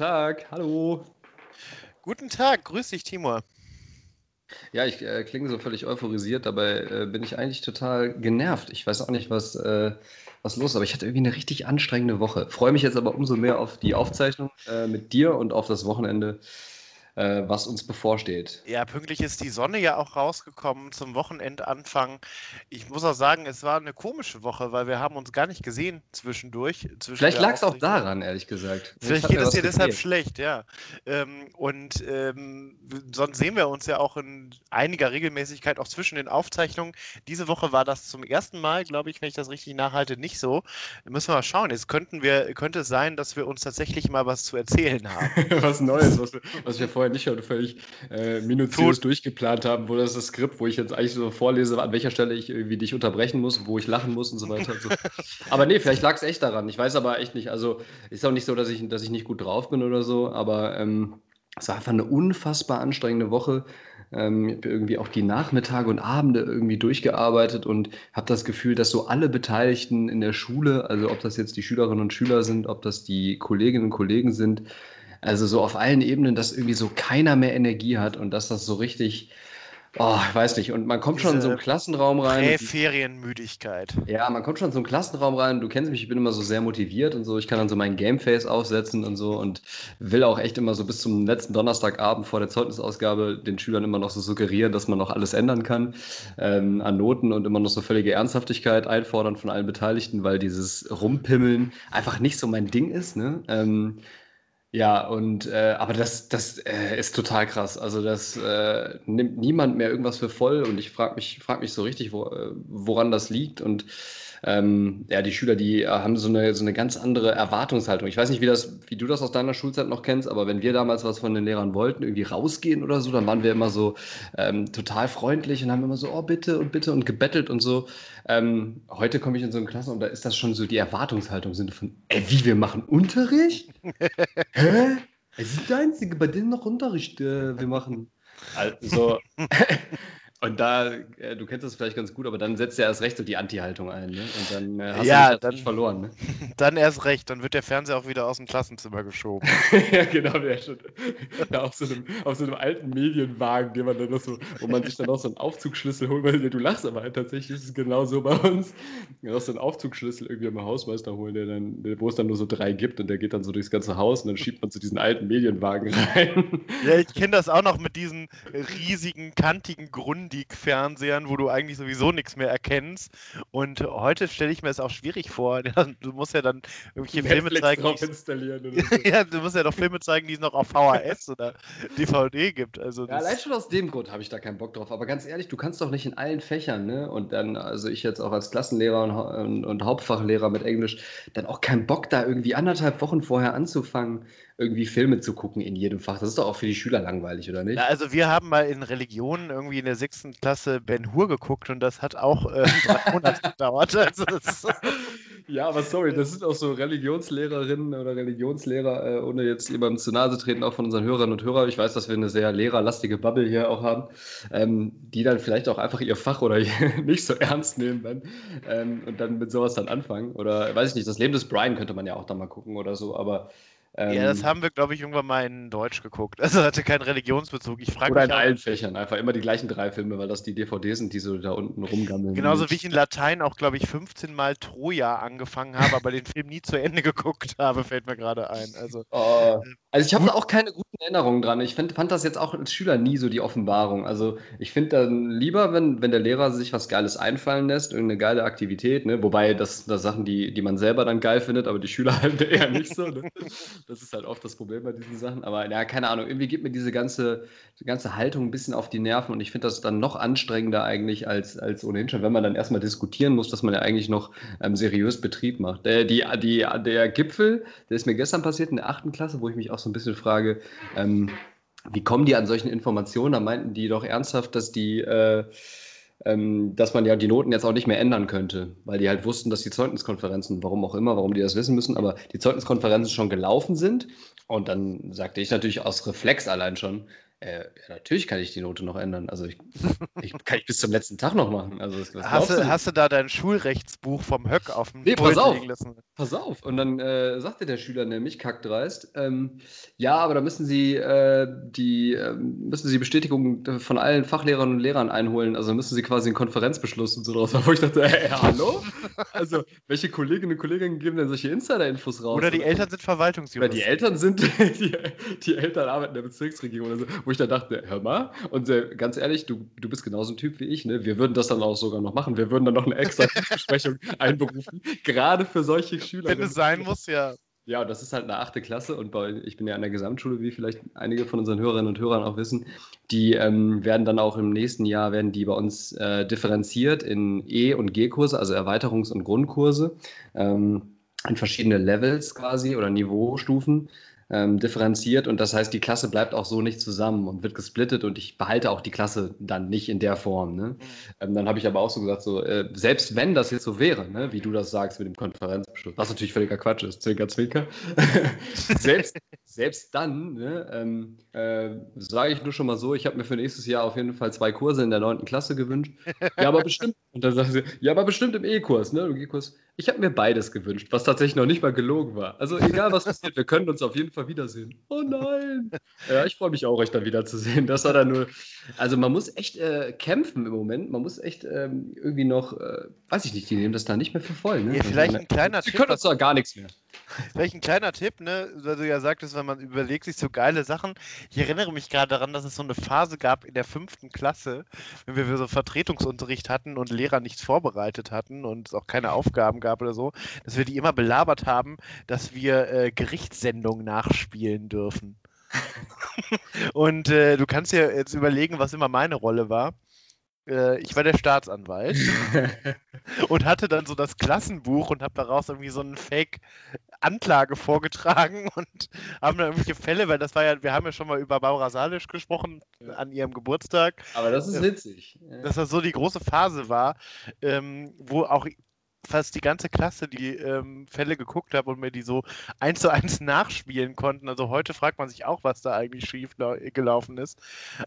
Guten Tag, hallo. Guten Tag, grüß dich, Timur. Ja, ich äh, klinge so völlig euphorisiert, dabei äh, bin ich eigentlich total genervt. Ich weiß auch nicht, was, äh, was los ist, aber ich hatte irgendwie eine richtig anstrengende Woche. Freue mich jetzt aber umso mehr auf die Aufzeichnung äh, mit dir und auf das Wochenende äh, was uns bevorsteht. Ja, pünktlich ist die Sonne ja auch rausgekommen zum Wochenendanfang. Ich muss auch sagen, es war eine komische Woche, weil wir haben uns gar nicht gesehen zwischendurch. Zwischen Vielleicht lag es auch daran, ehrlich gesagt. Vielleicht geht es dir deshalb schlecht, ja. Ähm, und ähm, sonst sehen wir uns ja auch in einiger Regelmäßigkeit auch zwischen den Aufzeichnungen. Diese Woche war das zum ersten Mal, glaube ich, wenn ich das richtig nachhalte, nicht so. Müssen wir mal schauen. Jetzt könnten wir, könnte es sein, dass wir uns tatsächlich mal was zu erzählen haben. was Neues, was wir, was wir vorher nicht schon völlig äh, minutiös durchgeplant haben, wo das, das Skript, wo ich jetzt eigentlich so vorlese, an welcher Stelle ich irgendwie dich unterbrechen muss, wo ich lachen muss und so weiter. Und so. aber nee, vielleicht lag es echt daran. Ich weiß aber echt nicht. Also ist auch nicht so, dass ich, dass ich nicht gut drauf bin oder so, aber ähm, es war einfach eine unfassbar anstrengende Woche. Ähm, ich habe irgendwie auch die Nachmittage und Abende irgendwie durchgearbeitet und habe das Gefühl, dass so alle Beteiligten in der Schule, also ob das jetzt die Schülerinnen und Schüler sind, ob das die Kolleginnen und Kollegen sind, also so auf allen Ebenen, dass irgendwie so keiner mehr Energie hat und dass das so richtig, oh, ich weiß nicht. Und man kommt Diese schon in so einen Klassenraum rein. Präferienmüdigkeit. Ja, man kommt schon in so einen Klassenraum rein. Du kennst mich, ich bin immer so sehr motiviert und so. Ich kann dann so mein Gameface aufsetzen und so und will auch echt immer so bis zum letzten Donnerstagabend vor der Zeugnisausgabe den Schülern immer noch so suggerieren, dass man noch alles ändern kann ähm, an Noten und immer noch so völlige Ernsthaftigkeit einfordern von allen Beteiligten, weil dieses Rumpimmeln einfach nicht so mein Ding ist. Ne? Ähm, ja, und äh, aber das, das äh, ist total krass. Also das äh, nimmt niemand mehr irgendwas für voll und ich frage mich, frag mich so richtig, wo, äh, woran das liegt. Und ähm, ja, die Schüler, die äh, haben so eine, so eine ganz andere Erwartungshaltung. Ich weiß nicht, wie, das, wie du das aus deiner Schulzeit noch kennst, aber wenn wir damals was von den Lehrern wollten, irgendwie rausgehen oder so, dann waren wir immer so ähm, total freundlich und haben immer so, oh bitte und bitte und gebettelt und so. Ähm, heute komme ich in so eine Klasse und da ist das schon so die Erwartungshaltung sind von, ey, wie wir machen Unterricht? Hä? Es ist der Einzige, bei denen noch Unterricht äh, wir machen. Also, Und da, äh, du kennst das vielleicht ganz gut, aber dann setzt er erst recht so die Anti-Haltung ein, ne? Und dann äh, hast ja, du dann, verloren, ne? Dann erst recht, dann wird der Fernseher auch wieder aus dem Klassenzimmer geschoben. ja, genau, der schon. Ja, auf, so einem, auf so einem alten Medienwagen, den man dann noch so, wo man sich dann auch so einen Aufzugschlüssel holt, weil du lachst, aber halt tatsächlich ist es genau so bei uns. Du hast so einen Aufzugschlüssel irgendwie am Hausmeister holen, der dann, wo es dann nur so drei gibt und der geht dann so durchs ganze Haus und dann schiebt man zu diesen alten Medienwagen rein. Ja, ich kenne das auch noch mit diesen riesigen, kantigen Grund Handy-Fernsehern, wo du eigentlich sowieso nichts mehr erkennst. Und heute stelle ich mir es auch schwierig vor. Du musst ja dann irgendwelche Netflix Filme zeigen. Drauf installieren oder so. ja, du musst ja doch Filme zeigen, die es noch auf VHS oder DVD gibt. Also ja, allein schon aus dem Grund habe ich da keinen Bock drauf. Aber ganz ehrlich, du kannst doch nicht in allen Fächern, ne? Und dann, also ich jetzt auch als Klassenlehrer und, und, und Hauptfachlehrer mit Englisch, dann auch keinen Bock da irgendwie anderthalb Wochen vorher anzufangen irgendwie Filme zu gucken in jedem Fach. Das ist doch auch für die Schüler langweilig, oder nicht? Na, also wir haben mal in Religion irgendwie in der sechsten Klasse Ben Hur geguckt und das hat auch äh, drei Monate gedauert. Also ja, aber sorry, das sind auch so Religionslehrerinnen oder Religionslehrer, äh, ohne jetzt jemandem zu Nase treten, auch von unseren Hörern und Hörern. Ich weiß, dass wir eine sehr lehrerlastige Bubble hier auch haben, ähm, die dann vielleicht auch einfach ihr Fach oder nicht so ernst nehmen dann, ähm, und dann mit sowas dann anfangen. Oder weiß ich nicht, das Leben des Brian könnte man ja auch da mal gucken oder so, aber ähm, ja, das haben wir, glaube ich, irgendwann mal in Deutsch geguckt. Also hatte keinen Religionsbezug. Ich frage Oder in allen Fächern, einfach immer die gleichen drei Filme, weil das die DVDs sind, die so da unten rumgammeln. Genauso wie ich in Latein auch, glaube ich, 15 Mal Troja angefangen habe, aber den Film nie zu Ende geguckt habe, fällt mir gerade ein. Also, oh. also ich habe da auch keine guten Erinnerungen dran. Ich find, fand das jetzt auch als Schüler nie so die Offenbarung. Also ich finde dann lieber, wenn, wenn der Lehrer sich was Geiles einfallen lässt, irgendeine geile Aktivität, ne? wobei das, das Sachen, die, die man selber dann geil findet, aber die Schüler halt eher nicht so. Ne? Das ist halt oft das Problem bei diesen Sachen. Aber ja, keine Ahnung, irgendwie gibt mir diese ganze, die ganze Haltung ein bisschen auf die Nerven und ich finde das dann noch anstrengender eigentlich als, als ohnehin schon, wenn man dann erstmal diskutieren muss, dass man ja eigentlich noch ähm, seriös Betrieb macht. Der, die, die, der Gipfel, der ist mir gestern passiert in der achten Klasse, wo ich mich auch so ein bisschen frage, ähm, wie kommen die an solchen Informationen? Da meinten die doch ernsthaft, dass die äh, ähm, dass man ja die Noten jetzt auch nicht mehr ändern könnte, weil die halt wussten, dass die Zeugniskonferenzen, warum auch immer, warum die das wissen müssen, aber die Zeugniskonferenzen schon gelaufen sind. Und dann sagte ich natürlich aus Reflex allein schon, Äh, ja, natürlich kann ich die Note noch ändern. Also ich, ich kann ich bis zum letzten Tag noch machen. Also hast, du, hast du da dein Schulrechtsbuch vom Höck auf dem nee, pass auf, Pass auf. Und dann äh, sagte der Schüler nämlich, kackdreist, ähm, ja, aber da müssen Sie äh, die äh, müssen Sie Bestätigung von allen Fachlehrern und Lehrern einholen. Also müssen Sie quasi einen Konferenzbeschluss und so draus. Wo ich dachte, äh, hallo? Also, welche Kolleginnen und Kollegen geben denn solche Insider-Infos raus? Oder die Eltern sind Verwaltungsjuristen. Oder die Eltern sind, die, die Eltern arbeiten in der Bezirksregierung oder so wo ich dann dachte, hör mal, und äh, ganz ehrlich, du, du bist genauso ein Typ wie ich, ne? Wir würden das dann auch sogar noch machen. Wir würden dann noch eine extra Besprechung einberufen, gerade für solche Schüler. Wenn es sein muss, ja. Ja, und das ist halt eine achte Klasse und bei, ich bin ja an der Gesamtschule, wie vielleicht einige von unseren Hörerinnen und Hörern auch wissen. Die ähm, werden dann auch im nächsten Jahr, werden die bei uns äh, differenziert in E- und G-Kurse, also Erweiterungs- und Grundkurse, ähm, in verschiedene Levels quasi oder Niveaustufen ähm, differenziert und das heißt, die Klasse bleibt auch so nicht zusammen und wird gesplittet und ich behalte auch die Klasse dann nicht in der Form. Ne? Mhm. Ähm, dann habe ich aber auch so gesagt, so, äh, selbst wenn das jetzt so wäre, ne, wie du das sagst mit dem Konferenzbeschluss, was natürlich völliger Quatsch ist, Zwinker, Zwinker, selbst, selbst dann ne, ähm, äh, sage ich nur schon mal so, ich habe mir für nächstes Jahr auf jeden Fall zwei Kurse in der 9. Klasse gewünscht. Ja, aber bestimmt, und dann sagen sie, ja, aber bestimmt im E-Kurs, ne, im E-Kurs. Ich habe mir beides gewünscht, was tatsächlich noch nicht mal gelogen war. Also egal, was passiert, wir können uns auf jeden Fall wiedersehen. Oh nein! Ja, ich freue mich auch, euch dann wiederzusehen. Das war dann nur. Also man muss echt äh, kämpfen im Moment. Man muss echt ähm, irgendwie noch, äh, weiß ich nicht, die nehmen das da nicht mehr für voll. Ne? Ja, vielleicht also, ein kleiner Tipp. Sie können uns da gar nichts mehr. Vielleicht ein kleiner Tipp, ne, weil du ja sagtest, wenn man überlegt sich so geile Sachen. Ich erinnere mich gerade daran, dass es so eine Phase gab in der fünften Klasse, wenn wir so Vertretungsunterricht hatten und Lehrer nichts vorbereitet hatten und es auch keine Aufgaben gab oder so, dass wir die immer belabert haben, dass wir äh, Gerichtssendungen nachspielen dürfen. und äh, du kannst dir jetzt überlegen, was immer meine Rolle war äh, ich war der Staatsanwalt und hatte dann so das Klassenbuch und habe daraus irgendwie so eine Fake-Anklage vorgetragen und haben dann irgendwelche Fälle, weil das war ja, wir haben ja schon mal über Barbara Salisch gesprochen an ihrem Geburtstag. Aber das ist witzig. Dass das so die große Phase war, ähm, wo auch fast die ganze Klasse die ähm, Fälle geguckt habe und mir die so eins zu eins nachspielen konnten. Also heute fragt man sich auch, was da eigentlich schief gelaufen ist.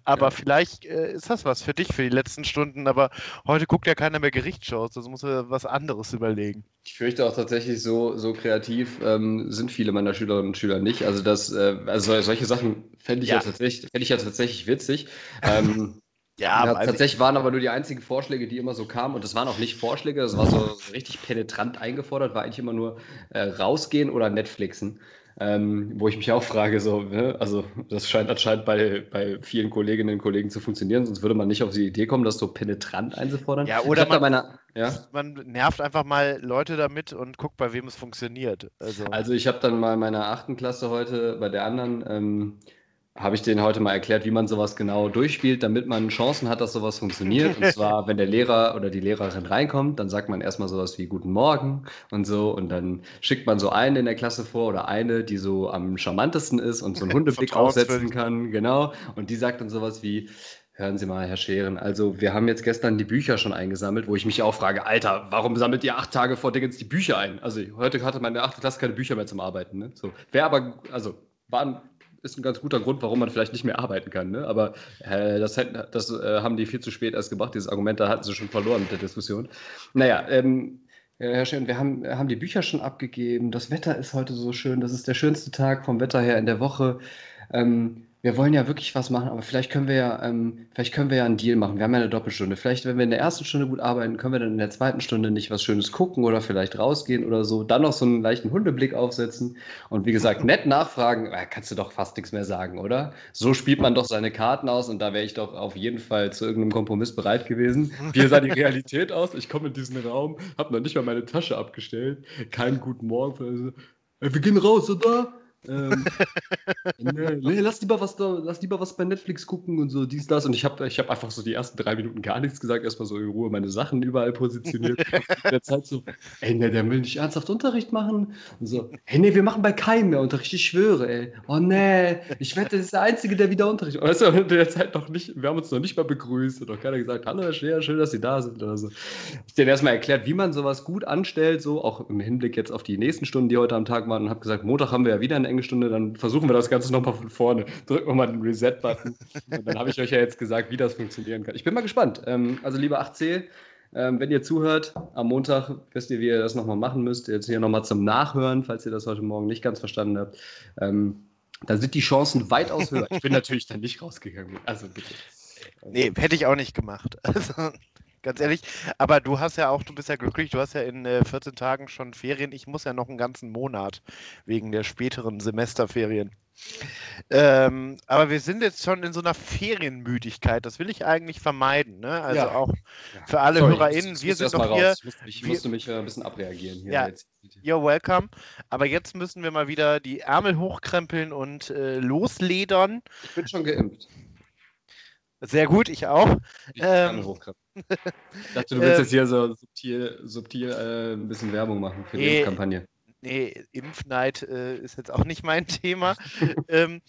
Aber ja. vielleicht äh, ist das was für dich für die letzten Stunden. Aber heute guckt ja keiner mehr Gerichtsshows, also muss er was anderes überlegen. Ich fürchte auch tatsächlich, so, so kreativ ähm, sind viele meiner Schülerinnen und Schüler nicht. Also, das, äh, also solche Sachen fände ich, ja. ja tatsächlich, fänd ich ja tatsächlich witzig. ähm, Ja, ja tatsächlich waren aber nur die einzigen Vorschläge, die immer so kamen. Und das waren auch nicht Vorschläge, das war so richtig penetrant eingefordert, war eigentlich immer nur äh, rausgehen oder Netflixen. Ähm, wo ich mich auch frage, so, ne? also das scheint anscheinend bei, bei vielen Kolleginnen und Kollegen zu funktionieren, sonst würde man nicht auf die Idee kommen, das so penetrant einzufordern. Ja, oder man, meine, ja? man nervt einfach mal Leute damit und guckt, bei wem es funktioniert. Also, also ich habe dann mal in meiner achten Klasse heute bei der anderen ähm, habe ich denen heute mal erklärt, wie man sowas genau durchspielt, damit man Chancen hat, dass sowas funktioniert. Und zwar, wenn der Lehrer oder die Lehrerin reinkommt, dann sagt man erstmal sowas wie Guten Morgen und so. Und dann schickt man so eine in der Klasse vor oder eine, die so am charmantesten ist und so einen Hundeblick aufsetzen kann. Genau. Und die sagt dann sowas wie, Hören Sie mal, Herr Scheren, also wir haben jetzt gestern die Bücher schon eingesammelt, wo ich mich auch frage, Alter, warum sammelt ihr acht Tage vor Dingens die Bücher ein? Also heute hatte meine achte Klasse keine Bücher mehr zum Arbeiten. Ne? So, Wäre aber, also waren ist ein ganz guter Grund, warum man vielleicht nicht mehr arbeiten kann. Ne? Aber äh, das, das äh, haben die viel zu spät erst gebracht. Dieses Argument, da hatten sie schon verloren mit der Diskussion. Naja, ähm, Herr Schön, wir haben, haben die Bücher schon abgegeben. Das Wetter ist heute so schön. Das ist der schönste Tag vom Wetter her in der Woche. Ähm, wir wollen ja wirklich was machen, aber vielleicht können wir ja, ähm, vielleicht können wir ja einen Deal machen. Wir haben ja eine Doppelstunde. Vielleicht, wenn wir in der ersten Stunde gut arbeiten, können wir dann in der zweiten Stunde nicht was Schönes gucken oder vielleicht rausgehen oder so. Dann noch so einen leichten Hundeblick aufsetzen und wie gesagt, nett nachfragen. Äh, kannst du doch fast nichts mehr sagen, oder? So spielt man doch seine Karten aus und da wäre ich doch auf jeden Fall zu irgendeinem Kompromiss bereit gewesen. Wie sah die Realität aus? Ich komme in diesen Raum, habe noch nicht mal meine Tasche abgestellt, keinen guten Morgen. Äh, wir gehen raus, oder? Ähm, nee, nee, lass lieber was da, lass lieber was bei Netflix gucken und so, dies, das. Und ich habe ich hab einfach so die ersten drei Minuten gar nichts gesagt, erstmal so in Ruhe meine Sachen überall positioniert. der Zeit so, ey, ne, der will nicht ernsthaft Unterricht machen. Und so, hey, nee, wir machen bei keinem mehr Unterricht, ich schwöre, ey. Oh nee, ich wette, das ist der Einzige, der wieder Unterricht macht. Weißt du, in der Zeit noch nicht, wir haben uns noch nicht mal begrüßt und auch keiner gesagt, hallo Herr Scheer, schön, dass Sie da sind oder so. Ich denen erstmal erklärt, wie man sowas gut anstellt, so auch im Hinblick jetzt auf die nächsten Stunden, die heute am Tag waren und habe gesagt, Montag haben wir ja wieder eine Englischstunde, dann versuchen wir das Ganze nochmal von vorne. Drücken wir mal den Reset-Button. Dann habe ich euch ja jetzt gesagt, wie das funktionieren kann. Ich bin mal gespannt. Ähm, also, lieber 8C, ähm, wenn ihr zuhört, am Montag wisst ihr, wie ihr das nochmal machen müsst. Jetzt hier nochmal zum Nachhören, falls ihr das heute Morgen nicht ganz verstanden habt. Ähm, da sind die Chancen weitaus höher. Ich bin natürlich dann nicht rausgegangen. Also bitte. Nee, hätte ich auch nicht gemacht. Also, ganz ehrlich. Aber du hast ja auch, du bist ja glücklich, du hast ja in äh, 14 Tagen schon Ferien. Ich muss ja noch einen ganzen Monat wegen der späteren Semesterferien. Ähm, aber wir sind jetzt schon in so einer Ferienmüdigkeit. Das will ich eigentlich vermeiden. Ne? Also ja. auch für alle Sorry, HörerInnen. Wir sind doch hier. Ich, musste, ich musste mich äh, ein bisschen abreagieren. Hier ja, jetzt. You're welcome. Aber jetzt müssen wir mal wieder die Ärmel hochkrempeln und äh, losledern. Ich bin schon geimpft. Sehr gut, ich auch. Ich, ähm, ich dachte, du willst jetzt hier so subtil, subtil äh, ein bisschen Werbung machen für die Kampagne. Nee, Impfneid äh, ist jetzt auch nicht mein Thema, ähm,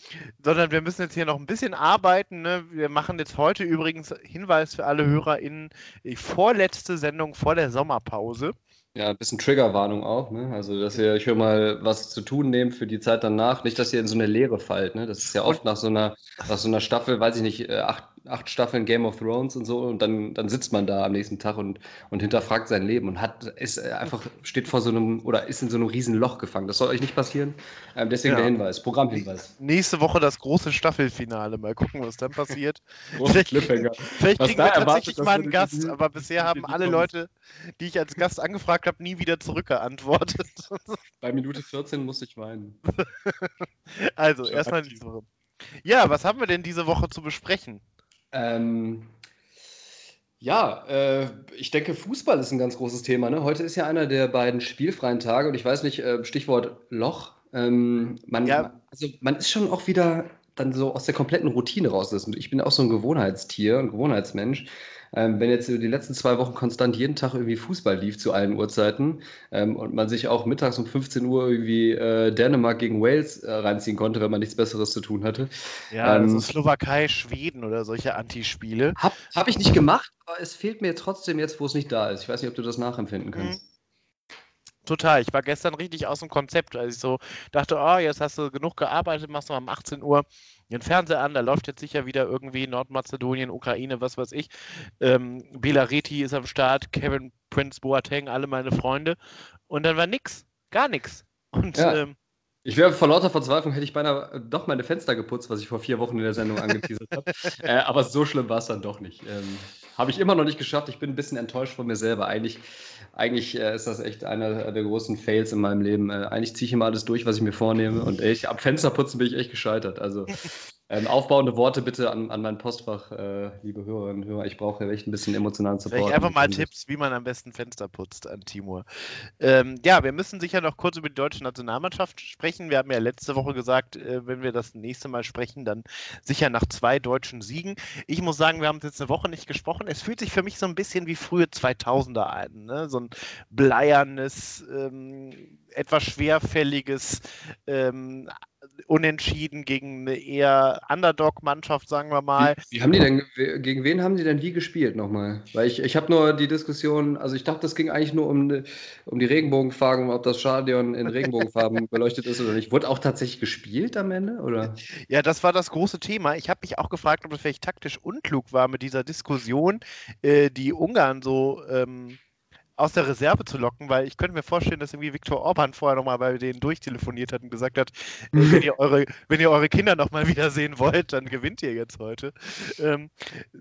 sondern wir müssen jetzt hier noch ein bisschen arbeiten. Ne? Wir machen jetzt heute übrigens Hinweis für alle HörerInnen, die vorletzte Sendung vor der Sommerpause. Ja, ein bisschen Triggerwarnung auch, ne? Also, dass ihr euch hier mal was zu tun nehmt für die Zeit danach. Nicht, dass ihr in so eine Leere fallt, ne? Das ist ja oft nach so einer, nach so einer Staffel, weiß ich nicht, äh, acht, acht Staffeln Game of Thrones und so und dann, dann sitzt man da am nächsten Tag und, und hinterfragt sein Leben und hat, ist äh, einfach, steht vor so einem oder ist in so einem riesen Loch gefangen. Das soll euch nicht passieren. Ähm, deswegen ja. der Hinweis, Programmhinweis. Nächste Woche das große Staffelfinale. Mal gucken, was dann passiert. vielleicht, vielleicht kriegen wir tatsächlich mal einen Gast, aber bisher haben alle Leute, die ich als Gast angefragt habe, nie wieder zurückgeantwortet. Bei Minute 14 musste ich weinen. also, erstmal diese Woche. Ja, was haben wir denn diese Woche zu besprechen? Ähm, ja, äh, ich denke, Fußball ist ein ganz großes Thema. Ne? Heute ist ja einer der beiden spielfreien Tage und ich weiß nicht, äh, Stichwort Loch. Ähm, man, ja. also man ist schon auch wieder dann so aus der kompletten Routine raus. Ich bin auch so ein Gewohnheitstier, ein Gewohnheitsmensch ähm, wenn jetzt die letzten zwei Wochen konstant jeden Tag irgendwie Fußball lief zu allen Uhrzeiten ähm, und man sich auch mittags um 15 Uhr irgendwie äh, Dänemark gegen Wales äh, reinziehen konnte, wenn man nichts Besseres zu tun hatte. Ja, ähm, also Slowakei, Schweden oder solche Antispiele. Habe hab ich nicht gemacht, aber es fehlt mir trotzdem jetzt, wo es nicht da ist. Ich weiß nicht, ob du das nachempfinden kannst. Mhm. Total. Ich war gestern richtig aus dem Konzept, als ich so dachte, oh, jetzt hast du genug gearbeitet, machst du um 18 Uhr den Fernseher an, da läuft jetzt sicher wieder irgendwie Nordmazedonien, Ukraine, was weiß ich. Ähm, Belareti ist am Start, Kevin Prince Boateng, alle meine Freunde. Und dann war nix, gar nichts. Und ja. ähm, ich wäre vor lauter Verzweiflung, hätte ich beinahe doch meine Fenster geputzt, was ich vor vier Wochen in der Sendung angeteasert habe. Äh, aber so schlimm war es dann doch nicht. Ähm, habe ich immer noch nicht geschafft. Ich bin ein bisschen enttäuscht von mir selber. Eigentlich, eigentlich äh, ist das echt einer der großen Fails in meinem Leben. Äh, eigentlich ziehe ich immer alles durch, was ich mir vornehme. Und ich, ab Fensterputzen bin ich echt gescheitert. Also ähm, aufbauende Worte bitte an, an mein Postfach, äh, liebe Hörerinnen und Hörer. Ich brauche echt ein bisschen emotionalen Support. Vielleicht einfach mal Tipps, wie man am besten Fenster putzt an Timur. Ähm, ja, wir müssen sicher noch kurz über die deutsche Nationalmannschaft sprechen. Wir haben ja letzte Woche gesagt, äh, wenn wir das nächste Mal sprechen, dann sicher nach zwei deutschen Siegen. Ich muss sagen, wir haben jetzt eine Woche nicht gesprochen. Es fühlt sich für mich so ein bisschen wie frühe 2000er an. Ne? So ein bleiernes, ähm, etwas schwerfälliges ähm, Unentschieden gegen eine eher Underdog-Mannschaft, sagen wir mal. Wie, wie, haben die denn, gegen wen haben die denn wie gespielt nochmal? Weil ich, ich habe nur die Diskussion, also ich dachte, das ging eigentlich nur um, um die Regenbogenfarben, ob das Stadion in Regenbogenfarben beleuchtet ist oder nicht. Wurde auch tatsächlich gespielt am Ende? Oder? Ja, das war das große Thema. Ich habe mich auch gefragt, ob es vielleicht taktisch unklug war mit dieser Diskussion, äh, die Ungarn so. Ähm, aus der Reserve zu locken, weil ich könnte mir vorstellen, dass irgendwie Viktor Orban vorher nochmal bei denen durchtelefoniert hat und gesagt hat, äh, wenn, ihr eure, wenn ihr eure Kinder nochmal wiedersehen wollt, dann gewinnt ihr jetzt heute. Ähm,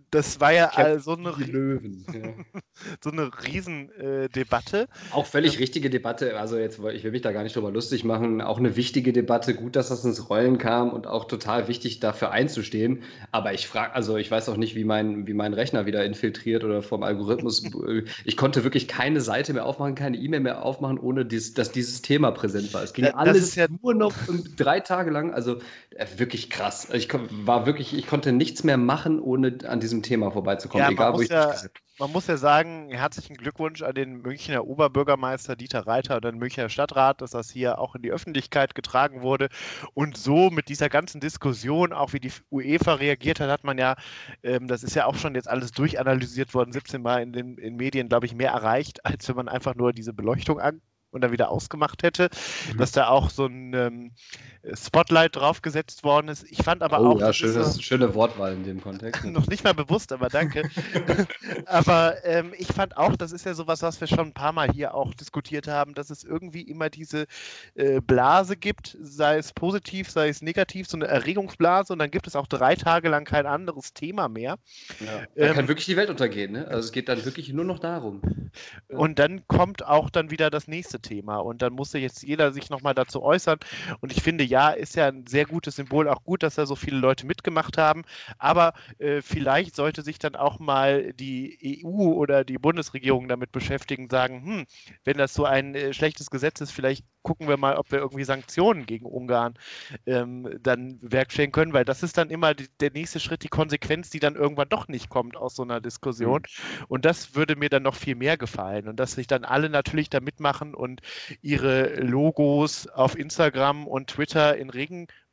das war ja äh, so, eine, Löwen, ja. so eine Riesendebatte. Äh, auch völlig ähm, richtige Debatte. Also jetzt, ich will mich da gar nicht drüber lustig machen. Auch eine wichtige Debatte. Gut, dass das ins Rollen kam und auch total wichtig, dafür einzustehen. Aber ich frage, also ich weiß auch nicht, wie mein, wie mein Rechner wieder infiltriert oder vom Algorithmus. ich konnte wirklich keine keine Seite mehr aufmachen, keine E-Mail mehr aufmachen, ohne dies, dass dieses Thema präsent war. Es ging ja, alles ja nur noch drei Tage lang. Also äh, wirklich krass. Ich war wirklich, ich konnte nichts mehr machen, ohne an diesem Thema vorbeizukommen, ja, egal wo ich ja, man muss ja sagen, herzlichen Glückwunsch an den Münchner Oberbürgermeister Dieter Reiter und den Münchner Stadtrat, dass das hier auch in die Öffentlichkeit getragen wurde. Und so mit dieser ganzen Diskussion, auch wie die UEFA reagiert hat, hat man ja, ähm, das ist ja auch schon jetzt alles durchanalysiert worden, 17 Mal in den in Medien, glaube ich, mehr erreicht, als wenn man einfach nur diese Beleuchtung an, und dann wieder ausgemacht hätte, mhm. dass da auch so ein ähm, Spotlight draufgesetzt worden ist. Ich fand aber oh, auch. Ja, schönes, so, schöne Wortwahl in dem Kontext. noch nicht mal bewusst, aber danke. aber ähm, ich fand auch, das ist ja sowas, was wir schon ein paar Mal hier auch diskutiert haben, dass es irgendwie immer diese äh, Blase gibt, sei es positiv, sei es negativ, so eine Erregungsblase und dann gibt es auch drei Tage lang kein anderes Thema mehr. Ja, da ähm, kann wirklich die Welt untergehen, ne? Also es geht dann wirklich nur noch darum. Und dann kommt auch dann wieder das nächste Thema. Und dann musste jetzt jeder sich nochmal dazu äußern. Und ich finde, ja, ist ja ein sehr gutes Symbol, auch gut, dass da so viele Leute mitgemacht haben. Aber äh, vielleicht sollte sich dann auch mal die EU oder die Bundesregierung damit beschäftigen, sagen, hm, wenn das so ein äh, schlechtes Gesetz ist, vielleicht gucken wir mal, ob wir irgendwie Sanktionen gegen Ungarn ähm, dann werkstellen können, weil das ist dann immer die, der nächste Schritt, die Konsequenz, die dann irgendwann doch nicht kommt aus so einer Diskussion. Mhm. Und das würde mir dann noch viel mehr gefallen und dass sich dann alle natürlich da mitmachen und ihre Logos auf Instagram und Twitter in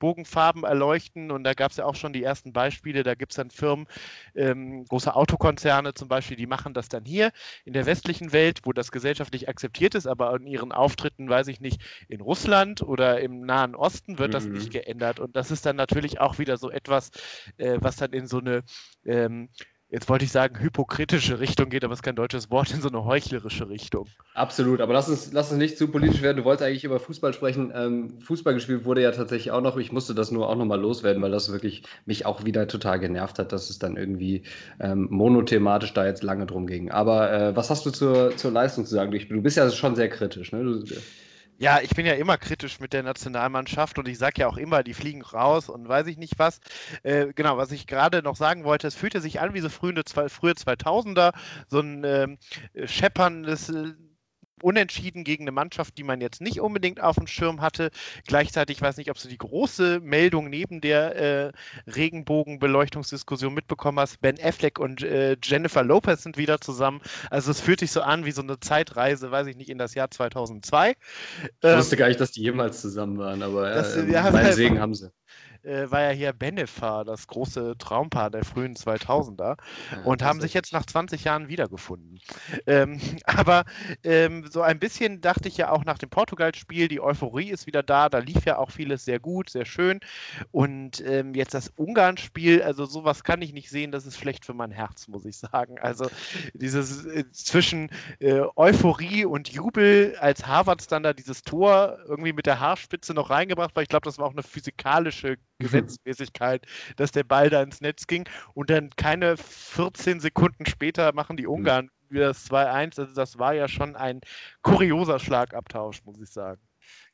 Regenbogenfarben erleuchten. Und da gab es ja auch schon die ersten Beispiele. Da gibt es dann Firmen, ähm, große Autokonzerne zum Beispiel, die machen das dann hier in der westlichen Welt, wo das gesellschaftlich akzeptiert ist, aber in ihren Auftritten, weiß ich nicht, in Russland oder im Nahen Osten wird mhm. das nicht mhm. geändert. Und das ist dann natürlich auch wieder so etwas, äh, was dann in so eine ähm, jetzt wollte ich sagen, hypokritische Richtung geht, aber es ist kein deutsches Wort, in so eine heuchlerische Richtung. Absolut, aber lass uns, lass uns nicht zu politisch werden. Du wolltest eigentlich über Fußball sprechen. Ähm, Fußball gespielt wurde ja tatsächlich auch noch. Ich musste das nur auch nochmal loswerden, weil das wirklich mich auch wieder total genervt hat, dass es dann irgendwie ähm, monothematisch da jetzt lange drum ging. Aber äh, was hast du zur, zur Leistung zu sagen? Du bist ja schon sehr kritisch, ne? Du, ja, ich bin ja immer kritisch mit der Nationalmannschaft und ich sage ja auch immer, die fliegen raus und weiß ich nicht was. Äh, genau, was ich gerade noch sagen wollte, es fühlte sich an wie so frühe, frühe 2000er, so ein äh, schepperndes äh, unentschieden gegen eine Mannschaft, die man jetzt nicht unbedingt auf dem Schirm hatte. Gleichzeitig, ich weiß nicht, ob du die große Meldung neben der äh, Regenbogenbeleuchtungsdiskussion mitbekommen hast. Ben Affleck und äh, Jennifer Lopez sind wieder zusammen. Also es fühlt sich so an wie so eine Zeitreise, weiß ich nicht, in das Jahr 2002. Ich wusste ähm, gar nicht, dass die jemals zusammen waren, aber das, äh, ja, meinen Segen haben sie äh, war ja hier Benefa, das große Traumpaar der frühen 2000er, ja, und haben sich jetzt nach 20 Jahren wiedergefunden. Ähm, aber ähm, so ein bisschen dachte ich ja auch nach dem Portugal-Spiel, die Euphorie ist wieder da, da lief ja auch vieles sehr gut, sehr schön. Und ähm, jetzt das Ungarn-Spiel, also sowas kann ich nicht sehen, das ist schlecht für mein Herz, muss ich sagen. Also dieses äh, zwischen äh, Euphorie und Jubel, als Harvards dann da dieses Tor irgendwie mit der Haarspitze noch reingebracht war, ich glaube, das war auch eine physikalische Gesetzmäßigkeit, dass der Ball da ins Netz ging. Und dann keine 14 Sekunden später machen die Ungarn wieder das 2-1. Also das war ja schon ein kurioser Schlagabtausch, muss ich sagen.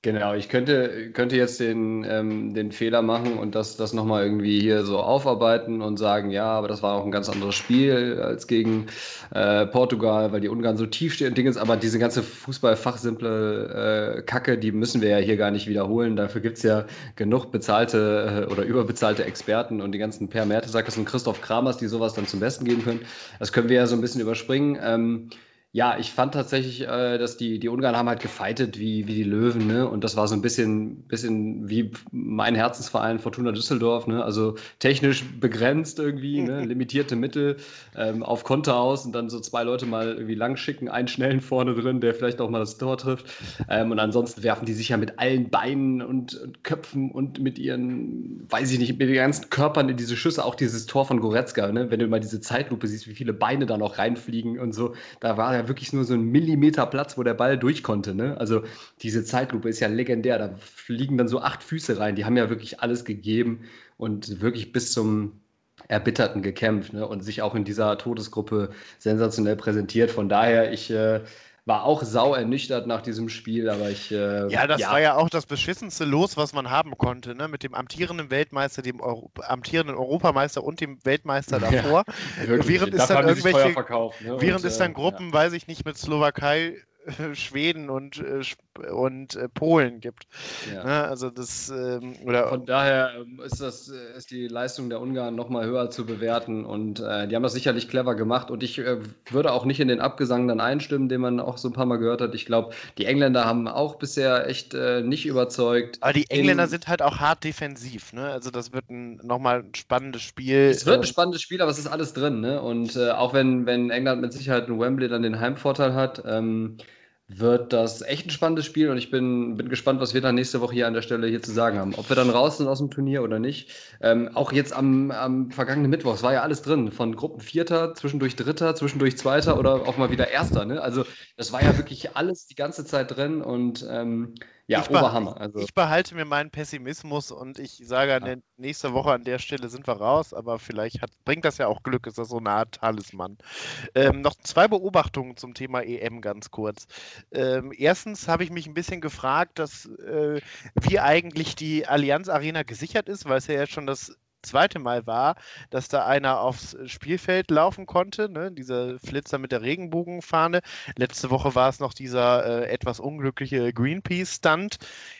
Genau, ich könnte, könnte jetzt den, ähm, den Fehler machen und das, das nochmal irgendwie hier so aufarbeiten und sagen, ja, aber das war auch ein ganz anderes Spiel als gegen äh, Portugal, weil die Ungarn so tief stehen und Dinge, aber diese ganze Fußballfachsimple äh, Kacke, die müssen wir ja hier gar nicht wiederholen. Dafür gibt es ja genug bezahlte äh, oder überbezahlte Experten und die ganzen Per Mertesackers und Christoph Kramers, die sowas dann zum Besten geben können. Das können wir ja so ein bisschen überspringen. Ähm, ja, ich fand tatsächlich, äh, dass die, die Ungarn haben halt gefeitet wie, wie die Löwen, ne? Und das war so ein bisschen, bisschen wie mein Herzensverein Fortuna Düsseldorf, ne? Also technisch begrenzt irgendwie, ne? Limitierte Mittel ähm, auf Konter aus und dann so zwei Leute mal irgendwie lang schicken, einen schnellen vorne drin, der vielleicht auch mal das Tor trifft. Ähm, und ansonsten werfen die sich ja mit allen Beinen und, und, Köpfen und mit ihren, weiß ich nicht, mit den ganzen Körpern in diese Schüsse, auch dieses Tor von Goretzka, ne? Wenn du mal diese Zeitlupe siehst, wie viele Beine da noch reinfliegen und so, da war ja wirklich nur so ein Millimeter Platz, wo der Ball durch konnte. Ne? Also diese Zeitlupe ist ja legendär. Da fliegen dann so acht Füße rein. Die haben ja wirklich alles gegeben und wirklich bis zum Erbitterten gekämpft ne? und sich auch in dieser Todesgruppe sensationell präsentiert. Von daher, ich äh, war auch sau ernüchtert nach diesem Spiel, aber ich. Äh, ja, das ja. war ja auch das beschissenste Los, was man haben konnte, ne? Mit dem amtierenden Weltmeister, dem Euro amtierenden Europameister und dem Weltmeister davor. Ja, während es dann irgendwelche, ne? während und, es dann äh, Gruppen, ja. weiß ich nicht, mit Slowakei Schweden und, äh, und äh, Polen gibt. Ja. Ne? Also das, ähm, oder Von daher ähm, ist, das, äh, ist die Leistung der Ungarn nochmal höher zu bewerten und äh, die haben das sicherlich clever gemacht und ich äh, würde auch nicht in den Abgesang dann einstimmen, den man auch so ein paar Mal gehört hat. Ich glaube, die Engländer haben auch bisher echt äh, nicht überzeugt. Aber die Engländer in, sind halt auch hart defensiv, ne? Also das wird ein, nochmal ein spannendes Spiel. Es wird ein spannendes Spiel, aber es ist alles drin, ne? Und auch wenn, wenn England mit Sicherheit in Wembley dann den Heimvorteil hat, ähm, wird das echt ein spannendes Spiel und ich bin, bin gespannt, was wir dann nächste Woche hier an der Stelle hier zu sagen haben. Ob wir dann raus sind aus dem Turnier oder nicht. Ähm, auch jetzt am, am vergangenen Mittwoch, es war ja alles drin. Von Gruppen Vierter, zwischendurch Dritter, zwischendurch Zweiter oder auch mal wieder Erster. Ne? Also das war ja wirklich alles die ganze Zeit drin und ähm, ja, ich Oberhammer. Also. Ich behalte mir meinen Pessimismus und ich sage, ja. nächste Woche an der Stelle sind wir raus, aber vielleicht hat, bringt das ja auch Glück, ist das so eine Art Talisman. Ähm, noch zwei Beobachtungen zum Thema EM ganz kurz. Ähm, erstens habe ich mich ein bisschen gefragt, dass, äh, wie eigentlich die Allianz Arena gesichert ist, weil es ja jetzt schon das zweite Mal war, dass da einer aufs Spielfeld laufen konnte, ne? dieser Flitzer mit der Regenbogenfahne. Letzte Woche war es noch dieser äh, etwas unglückliche Greenpeace-Stunt.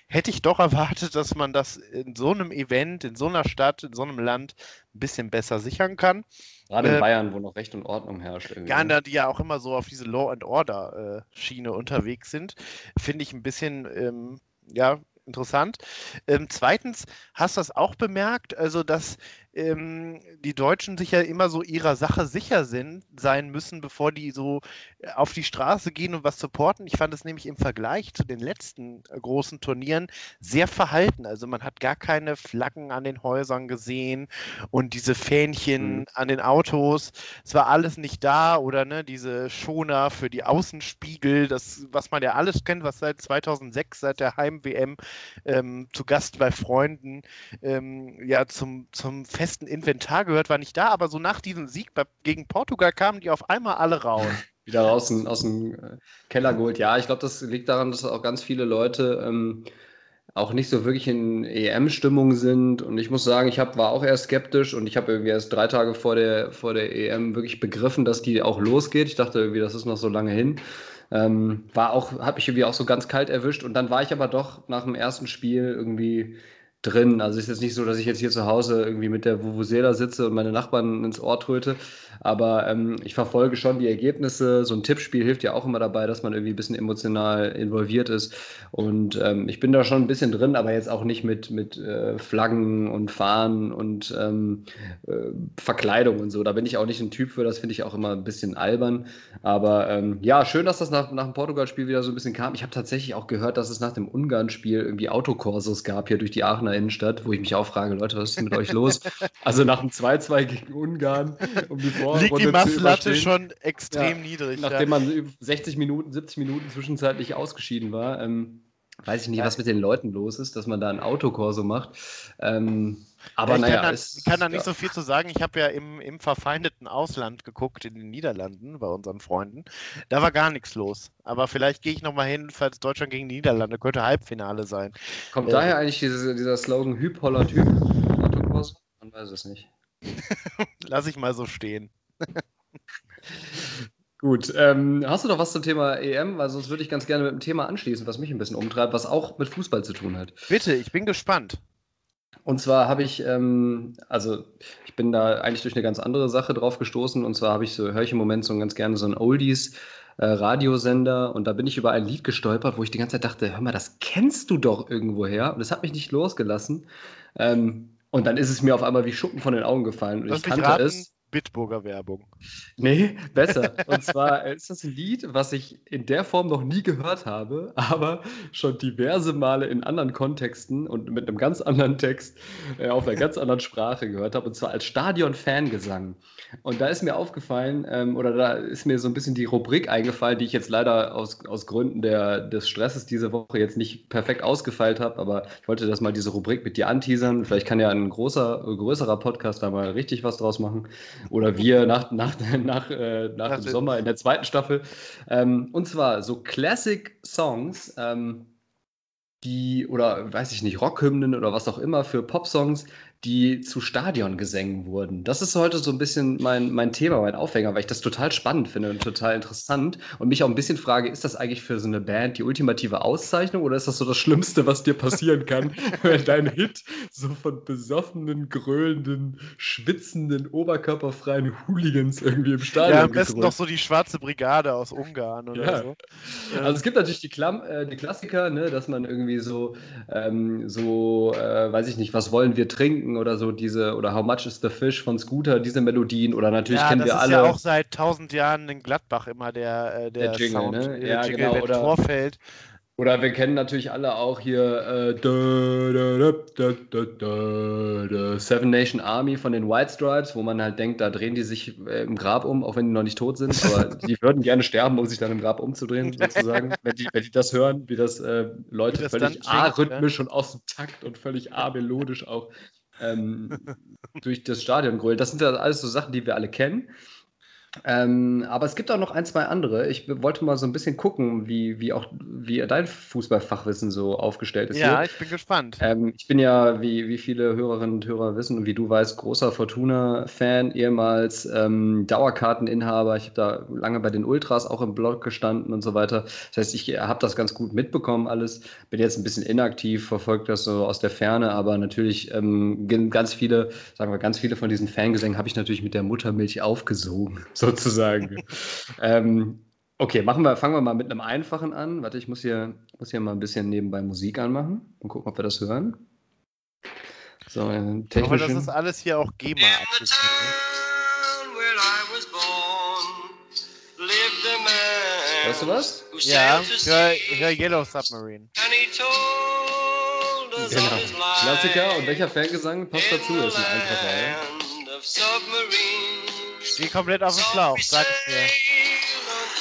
Hätte ich doch erwartet, dass man das in so einem Event, in so einer Stadt, in so einem Land ein bisschen besser sichern kann. Gerade in äh, Bayern, wo noch Recht und Ordnung herrscht. Ja, ne? die ja auch immer so auf diese Law and Order äh, unterwegs sind, finde ich ein bisschen ähm, ja, interessant. Ähm, zweitens, hast du das auch bemerkt, also dass ähm, die Deutschen sich ja immer so ihrer Sache sicher sind, sein müssen, bevor die so äh, auf die Straße gehen und was supporten. Ich fand es nämlich im Vergleich zu den letzten äh, großen Turnieren sehr verhalten. Also man hat gar keine Flaggen an den Häusern gesehen und diese Fähnchen mhm. an den Autos. Es war alles nicht da oder ne, diese Schoner für die Außenspiegel, das, was man ja alles kennt, was seit 2006, seit der Heim-WM ähm, zu Gast bei Freunden ähm, ja zum, zum Fest festen Inventar gehört, war nicht da, aber so nach diesem Sieg gegen Portugal kamen die auf einmal alle raus. Wieder raus aus dem äh, Keller geholt. Ja, ich glaube, das liegt daran, dass auch ganz viele Leute ähm, auch nicht so wirklich in EM-Stimmung sind. Und ich muss sagen, ich hab, war auch eher skeptisch und ich habe irgendwie erst drei Tage vor der, vor der EM wirklich begriffen, dass die auch losgeht. Ich dachte irgendwie, das ist noch so lange hin. Ähm, war auch, hat mich irgendwie auch so ganz kalt erwischt. Und dann war ich aber doch nach dem ersten Spiel irgendwie drin. Also ist jetzt nicht so, dass ich jetzt hier zu Hause irgendwie mit der Vuvuzela sitze und meine Nachbarn ins Ohr tröte. Aber ähm, ich verfolge schon die Ergebnisse. So ein Tippspiel hilft ja auch immer dabei, dass man irgendwie ein bisschen emotional involviert ist. Und ähm, ich bin da schon ein bisschen drin, aber jetzt auch nicht mit, mit äh, Flaggen und Fahnen und ähm, äh, Verkleidung und so. Da bin ich auch nicht ein Typ für. Das finde ich auch immer ein bisschen albern. Aber ähm, ja, schön, dass das nach, nach dem Portugal-Spiel wieder so ein bisschen kam. Ich habe tatsächlich auch gehört, dass es nach dem Ungarn-Spiel irgendwie Autokorsos gab hier durch die Aachener Innenstadt, wo ich mich auch frage, Leute, was ist mit euch los? Also nach dem 2-2 gegen Ungarn um die Liegt die Masslatte schon extrem ja, niedrig. Nachdem ja. man 60 Minuten, 70 Minuten zwischenzeitlich ausgeschieden war. Ähm, weiß ich nicht, ja. was mit den Leuten los ist, dass man da ein Autokorso macht. Ähm, aber ich naja, kann da, ist, ich kann da nicht so viel zu sagen. Ich habe ja im, im verfeindeten Ausland geguckt, in den Niederlanden, bei unseren Freunden. Da war gar nichts los. Aber vielleicht gehe ich nochmal hin, falls Deutschland gegen die Niederlande könnte Halbfinale sein. Kommt äh, daher eigentlich diese, dieser Slogan Hüb Holland Hüb? Autokorso? Man weiß es nicht. Lass ich mal so stehen. Gut, ähm, hast du noch was zum Thema EM? Weil sonst würde ich ganz gerne mit einem Thema anschließen, was mich ein bisschen umtreibt, was auch mit Fußball zu tun hat. Bitte, ich bin gespannt. Und zwar habe ich, ähm, also ich bin da eigentlich durch eine ganz andere Sache drauf gestoßen. Und zwar habe ich so, höre ich im Moment so ganz gerne so einen Oldies. Äh, Radiosender und da bin ich über ein Lied gestolpert, wo ich die ganze Zeit dachte, hör mal, das kennst du doch irgendwoher. Und das hat mich nicht losgelassen. Ähm, und dann ist es mir auf einmal wie Schuppen von den Augen gefallen. Und Lass ich kannte raten, es. Bitburger Werbung. Nee, besser. Und zwar ist das ein Lied, was ich in der Form noch nie gehört habe, aber schon diverse Male in anderen Kontexten und mit einem ganz anderen Text äh, auf einer ganz anderen Sprache gehört habe, und zwar als Stadion-Fangesang. Und da ist mir aufgefallen, ähm, oder da ist mir so ein bisschen die Rubrik eingefallen, die ich jetzt leider aus, aus Gründen der, des Stresses diese Woche jetzt nicht perfekt ausgefeilt habe, aber ich wollte das mal diese Rubrik mit dir anteasern. Vielleicht kann ja ein großer, größerer Podcast da mal richtig was draus machen oder wir nach, nach, nach, äh, nach dem Sommer in der zweiten Staffel. Ähm, und zwar so Classic Songs, ähm, die, oder weiß ich nicht, Rockhymnen oder was auch immer für Popsongs, die zu Stadiongesängen wurden. Das ist heute so ein bisschen mein, mein Thema, mein Aufhänger, weil ich das total spannend finde und total interessant und mich auch ein bisschen frage, ist das eigentlich für so eine Band die ultimative Auszeichnung oder ist das so das Schlimmste, was dir passieren kann, wenn dein Hit so von besoffenen, gröhlenden, schwitzenden, oberkörperfreien Hooligans irgendwie im Stadion Ja, am besten noch so die schwarze Brigade aus Ungarn oder ja. so. Also es gibt natürlich die, Klam äh, die Klassiker, ne, dass man irgendwie so, ähm, so äh, weiß ich nicht, was wollen wir trinken, oder so diese, oder How Much is the Fish von Scooter, diese Melodien oder natürlich ja, kennen wir alle. Das ist ja auch seit tausend Jahren in Gladbach immer der, äh, der, der Jingle, Sound, ne? der ja, Jingle, genau, oder, vorfällt. Oder wir kennen natürlich alle auch hier äh, da, da, da, Seven Nation Army von den White Stripes, wo man halt denkt, da drehen die sich äh, im Grab um, auch wenn die noch nicht tot sind. Aber die würden gerne sterben, um sich dann im Grab umzudrehen, sozusagen. wenn, die, wenn die das hören, wie das äh, Leute wie das völlig arrhythmisch ja? und aus dem Takt und völlig amelodisch auch ähm, durch das Stadion grölen. Das sind ja alles so Sachen, die wir alle kennen. Ähm, aber es gibt auch noch ein, zwei andere. Ich wollte mal so ein bisschen gucken, wie, wie auch wie dein Fußballfachwissen so aufgestellt ist. Ja, hier. ich bin gespannt. Ähm, ich bin ja, wie, wie viele Hörerinnen und Hörer wissen und wie du weißt, großer Fortuna-Fan, ehemals ähm, Dauerkarteninhaber. Ich habe da lange bei den Ultras auch im Blog gestanden und so weiter. Das heißt, ich habe das ganz gut mitbekommen alles. Bin jetzt ein bisschen inaktiv, verfolge das so aus der Ferne, aber natürlich ähm, ganz viele, sagen wir, ganz viele von diesen Fangesängen habe ich natürlich mit der Muttermilch aufgesogen. So sozusagen. ähm, okay, machen wir, fangen wir mal mit einem einfachen an. Warte, ich muss hier, muss hier mal ein bisschen nebenbei Musik anmachen und gucken, ob wir das hören. So, technischen... Aber das ist alles hier auch GEMA abgeschnitten. Hörst du was? Ja, hör, hör Yellow Submarine. Genau. Klassiker und welcher Fangesang passt dazu? Ist ein einfacher, Geh komplett auf den Schlauch, sag es dir.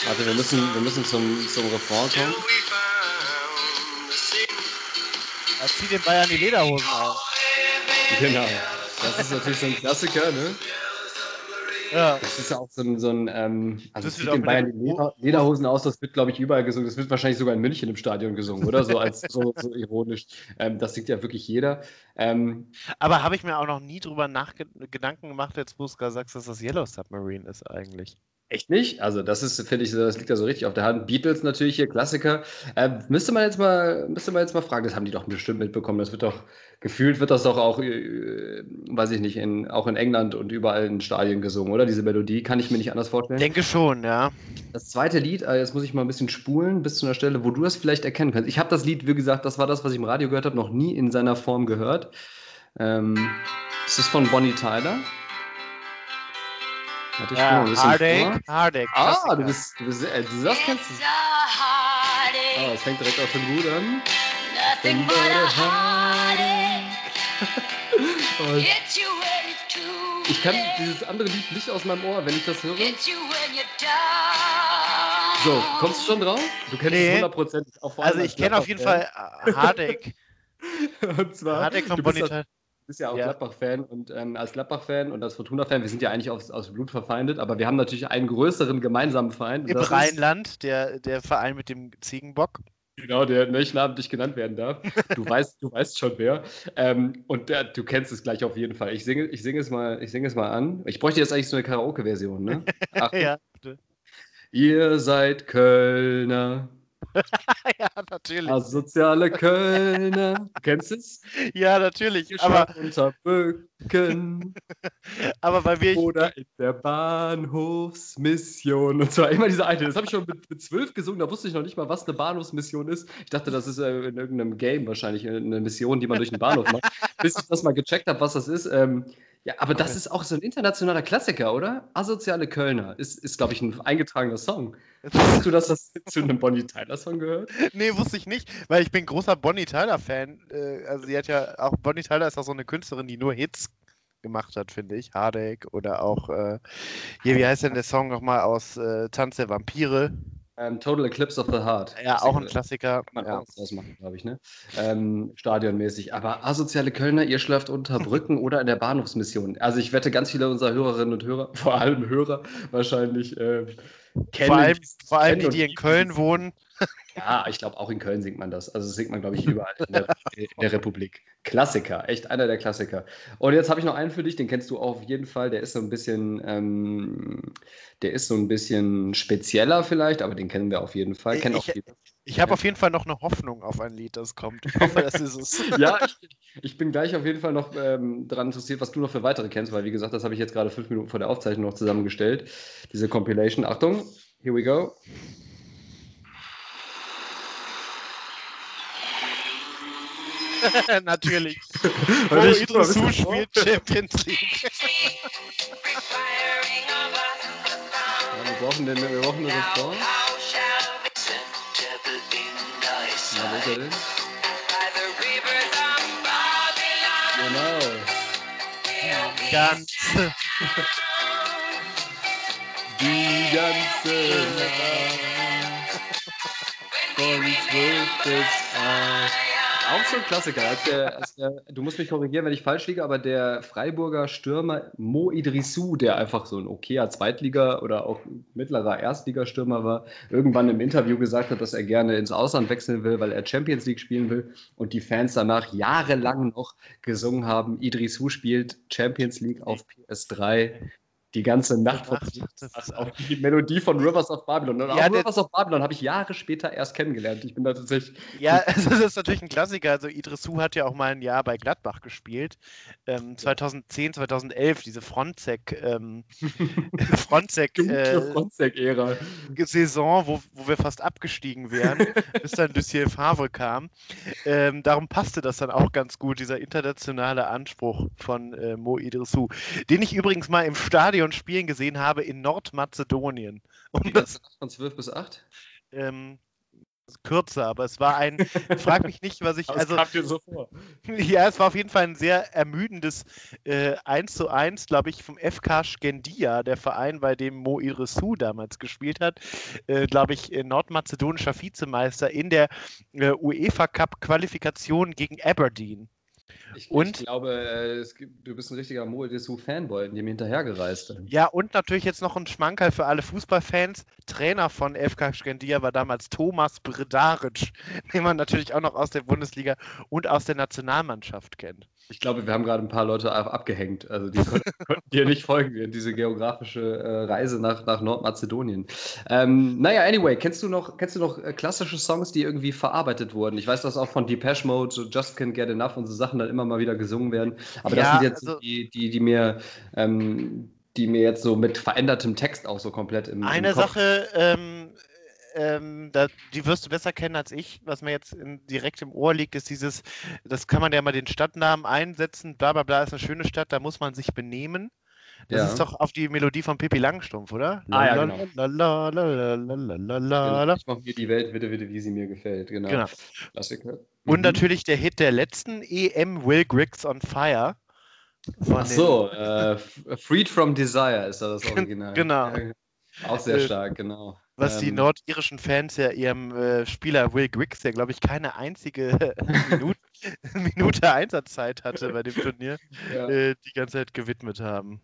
Warte, wir müssen, wir müssen zum, zum Refrain kommen. Er zieht den Bayern die Lederhosen aus. Genau. Das ist natürlich so ein Klassiker, ne? Ja. Das ist ja auch so ein, so ein ähm, also das zieht den Bayern die Leder, Lederhosen aus, das wird, glaube ich, überall gesungen. Das wird wahrscheinlich sogar in München im Stadion gesungen, oder? So als so, so ironisch. Ähm, das singt ja wirklich jeder. Ähm, Aber habe ich mir auch noch nie drüber Gedanken gemacht, jetzt wo du sagst, dass das Yellow Submarine ist eigentlich. Echt nicht? Also das ist, finde ich, das liegt ja so richtig auf der Hand. Beatles natürlich hier, Klassiker. Äh, müsste man jetzt mal, müsste man jetzt mal fragen, das haben die doch bestimmt mitbekommen. Das wird doch, gefühlt wird das doch auch, äh, weiß ich nicht, in, auch in England und überall in Stadien gesungen, oder? Diese Melodie, kann ich mir nicht anders vorstellen. Denke schon, ja. Das zweite Lied, äh, jetzt muss ich mal ein bisschen spulen, bis zu einer Stelle, wo du das vielleicht erkennen kannst. Ich habe das Lied, wie gesagt, das war das, was ich im Radio gehört habe, noch nie in seiner Form gehört. Ähm, ist das von Bonnie Tyler? Warte, ich ja, Heartache, Heartache. Ah, du bist, du bist, äh, du das kennst du. Ah, es fängt direkt auch schon gut an. Nothing but a heartache. ich kann dieses andere Lied nicht aus meinem Ohr, wenn ich das höre. So, kommst du schon drauf? Du kennst nee. es hundertprozentig. Also ich kenne auf jeden Fall Heartache. Und zwar, Heartache von Tyler bist ja auch ja. Gladbach-Fan und ähm, als Gladbach-Fan und als Fortuna-Fan, wir sind ja eigentlich aus, aus Blut verfeindet, aber wir haben natürlich einen größeren gemeinsamen Feind. Im Rheinland, der, der Verein mit dem Ziegenbock. Genau, der nicht namentlich genannt werden darf. Du weißt, du weißt schon wer. Ähm, und der, du kennst es gleich auf jeden Fall. Ich singe, ich singe es mal, ich singe es mal an. Ich bräuchte jetzt eigentlich so eine Karaoke-Version, ne? ja, bitte. Ihr seid Kölner, ja, natürlich. Asoziale Kölner. Kennst du es? Ja, natürlich. Aber unter Böcken. aber bei mir. Oder in der Bahnhofsmission. Und zwar immer diese alte. Das habe ich schon mit, mit zwölf gesungen. Da wusste ich noch nicht mal, was eine Bahnhofsmission ist. Ich dachte, das ist äh, in irgendeinem Game wahrscheinlich eine Mission, die man durch den Bahnhof macht. Bis ich das mal gecheckt habe, was das ist. Ähm, ja, aber okay. das ist auch so ein internationaler Klassiker, oder? Asoziale Kölner ist, ist glaube ich, ein eingetragener Song. Hast du das, das zu einem Bonnie Tyler-Song gehört? Nee, wusste ich nicht, weil ich bin großer Bonnie Tyler-Fan. Äh, also sie hat ja auch, Bonnie Tyler ist auch so eine Künstlerin, die nur Hits gemacht hat, finde ich. Hardek oder auch, äh, hier, wie heißt denn der Song nochmal aus äh, Tanz der Vampire? Um, ähm, Total Eclipse of the Heart. Ja, auch ein Klassiker. Kann man ja. auch ausmachen, glaube ich, ne? Ähm, stadionmäßig. Aber asoziale Kölner, ihr schlaft unter Brücken oder in der Bahnhofsmission. Also ich wette, ganz viele unserer Hörerinnen und Hörer, vor allem Hörer, wahrscheinlich äh, kennen. Vor allem, vor allem die, die in Köln wohnen. Ja, ich glaube, auch in Köln singt man das. Also das singt man, glaube ich, überall in der, in der, Republik. Klassiker, echt einer der Klassiker. Und jetzt habe ich noch einen für dich, den kennst du auf jeden Fall. Der ist so ein bisschen, ähm, der ist so ein bisschen spezieller vielleicht, aber den kennen wir auf jeden Fall. Kennt ich, ich, ich habe auf jeden Fall noch eine Hoffnung auf ein Lied, das kommt. Ich hoffe, das ist es. ja, ich, ich, bin gleich auf jeden Fall noch ähm, daran interessiert, was du noch für weitere kennst, weil wie gesagt, das habe ich jetzt gerade fünf Minuten vor der Aufzeichnung noch zusammengestellt. Diese Compilation. Achtung, here we go. Natürlich. Mo Idrisu spielt Champions League. Ja, wir brauchen den, wir brauchen den Refrain. Na, wo ist er denn? Genau. Ganze. Die ganze Nacht. Von zwölf bis acht. Auch so ein Klassiker. Als der, als der, du musst mich korrigieren, wenn ich falsch liege, aber der Freiburger Stürmer Mo Idrissou, der einfach so ein okayer Zweitliga- oder auch mittlerer Erstligastürmer war, irgendwann im Interview gesagt hat, dass er gerne ins Ausland wechseln will, weil er Champions League spielen will und die Fans danach jahrelang noch gesungen haben, Idrissou spielt Champions League auf PS3 die ganze Nacht ist ist auch die Melodie von Rivers of Babylon. Und Ja, auch Rivers of Babylon habe ich Jahre später erst kennengelernt. Ich bin da tatsächlich. Ja, also das ist natürlich ein Klassiker. Also Idrissou hat ja auch mal ein Jahr bei Gladbach gespielt. Ähm, 2010, 2011, diese Fronzek, ähm, Fronzek äh, Fronzek-Ära. Saison, wo, wo wir fast abgestiegen wären, bis dann Lucien Favre kam. Ähm, darum passte das dann auch ganz gut, dieser internationale Anspruch von äh, Mo Idrissou, den ich übrigens mal im Stadion spielen gesehen habe in Nordmazedonien. Und das von 12 bis 8. ähm, kürzer, aber es war ein, frag mich nicht, was ich, also kam dir so vor. ja, es war auf jeden Fall ein sehr ermüdendes äh, 1 zu 1, glaube ich, vom FK Skendia, der Verein, bei dem Mo Idrissou damals gespielt hat, äh, glaube ich, äh, nordmazedonischer Vizemeister in der äh, UEFA Cup Qualifikation gegen Aberdeen. Ich, Und? ich glaube, äh, es gibt, du bist ein richtiger Mo Idrissou-Fanboy, dem hinterhergereist. Ja, und natürlich jetzt noch ein Schmankerl für alle Fußballfans. Trainer von FK Skendia war damals Thomas Bredaric, den man natürlich auch noch aus der Bundesliga und aus der Nationalmannschaft kennt. Ich glaube, wir haben gerade ein paar Leute ab- abgehängt. Also die konnten, konnten dir nicht folgen, diese geografische äh, Reise nach, nach Nordmazedonien. Ähm, naja, anyway, kennst du noch, kennst du noch äh, klassische Songs, die irgendwie verarbeitet wurden? Ich weiß, dass auch von Depeche Mode, so Just Can't Get Enough und so Sachen dann immer mal wieder gesungen werden. Aber das Ja, sind jetzt also- die, die, die mir, ähm, die mir jetzt so mit verändertem Text auch so komplett im, Eine im Kopf Sache, ähm, ähm, da, die wirst du besser kennen als ich. Was mir jetzt in, direkt im Ohr liegt, ist dieses, das kann man ja mal den Stadtnamen einsetzen, bla bla bla, ist eine schöne Stadt, da muss man sich benehmen. Das ja. ist doch auf die Melodie von Pippi Langstrumpf, oder? Ah, ja, genau. Ich mache mir die Welt bitte, bitte, wie sie mir gefällt. Genau. genau. Klassiker. Und mhm. natürlich der Hit der letzten EM, Will Griggs on Fire. Ach so, äh, Freed from Desire ist da das Original. genau. Auch sehr äh, stark, genau. Was die Ähm, nordirischen Fans ja ihrem äh, Spieler Will Griggs, der glaube ich keine einzige Minute, Minute Einsatzzeit hatte bei dem Turnier, ja. äh, die ganze Zeit gewidmet haben.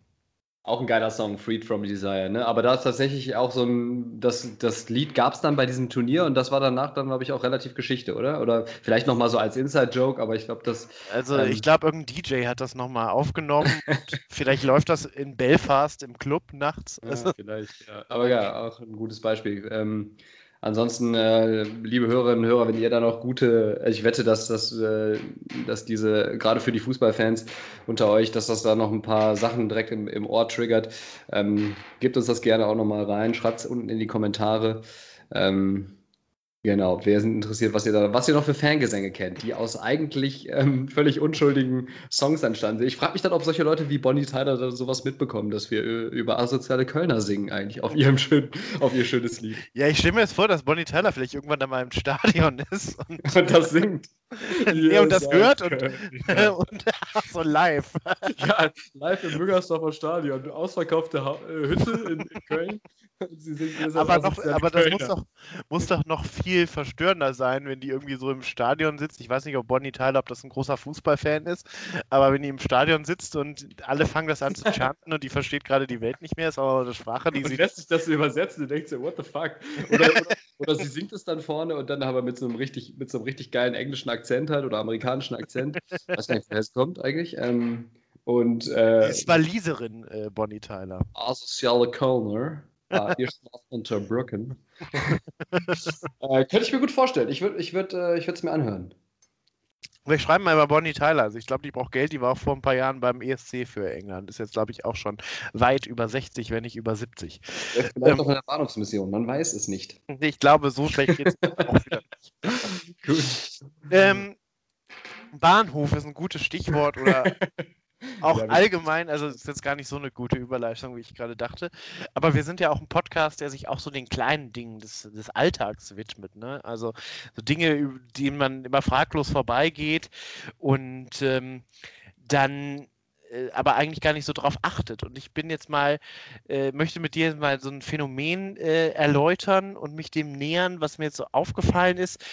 Auch ein geiler Song, Freed from Desire, ne? Aber da ist tatsächlich auch so ein, das, das Lied gab es dann bei diesem Turnier und das war danach dann, glaube ich, auch relativ Geschichte, oder? Oder vielleicht nochmal so als Inside-Joke, aber ich glaube, das. Also Ähm. ich glaube, irgendein DJ hat das nochmal aufgenommen. und vielleicht läuft das in Belfast im Club nachts. Ja, vielleicht, ja. Aber ja, auch ein gutes Beispiel. Ähm, ansonsten, äh, liebe Hörerinnen und Hörer, wenn ihr da noch gute, also ich wette, dass, dass, äh, dass diese, gerade für die Fußballfans unter euch, dass das da noch ein paar Sachen direkt im, im Ohr triggert, ähm, gebt uns das gerne auch nochmal rein, schreibt es unten in die Kommentare. Ähm, Genau, wir sind interessiert, was ihr da, was ihr noch für Fangesänge kennt, die aus eigentlich ähm, völlig unschuldigen Songs entstanden sind. Ich frage mich dann, ob solche Leute wie Bonnie Tyler da sowas mitbekommen, dass wir äh, über asoziale Kölner singen, eigentlich auf ihrem schönen, auf ihr schönes Lied. ja, ich stelle mir jetzt vor, dass Bonnie Tyler vielleicht irgendwann da mal im Stadion ist und, Und das singt. nee, und das hört und, und so live. ja, live im Müngersdorfer Stadion, ausverkaufte ha äh, Hütte in, in Köln. Aber, noch, aber das muss doch, muss doch noch viel verstörender sein, wenn die irgendwie so im Stadion sitzt. Ich weiß nicht, ob Bonnie Tyler, ob das ein großer Fußballfan ist, aber wenn die im Stadion sitzt und alle fangen das an zu chanten und die versteht gerade die Welt nicht mehr, ist aber eine Sprache, die und sie. lässt sich das übersetzen und denkt so, what the fuck? Oder, oder, oder sie singt es dann vorne und dann aber mit so einem richtig, mit so einem richtig geilen englischen Akzent halt oder amerikanischen Akzent. weiß gar nicht, woher es kommt eigentlich. Ähm, und Die äh, ist Waliserin, äh, Bonnie Tyler. asoziale Kölner. Uh, ihr schlaft unter Brücken. äh, könnte ich mir gut vorstellen. Ich würde ich würd, äh, ich es mir anhören. Wir schreiben mal über Bonnie Tyler. Also ich glaube, die braucht Geld. Die war auch vor ein paar Jahren beim ESC für England. Ist jetzt, glaube ich, auch schon weit über 60, wenn nicht über 70. Vielleicht Ähm. noch in der Bahnhofsmission, man weiß es nicht. Ich glaube, so schlecht geht es auch wieder nicht. Gut. Ähm, Bahnhof ist ein gutes Stichwort oder auch ja, allgemein, also es ist jetzt gar nicht so eine gute Überleistung, wie ich gerade dachte. Aber wir sind ja auch ein Podcast, der sich auch so den kleinen Dingen des, des Alltags widmet. Ne? Also so Dinge, die man immer fraglos vorbeigeht und ähm, dann äh, aber eigentlich gar nicht so drauf achtet. Und ich bin jetzt mal, äh, möchte mit dir mal so ein Phänomen äh, erläutern und mich dem nähern, was mir jetzt so aufgefallen ist.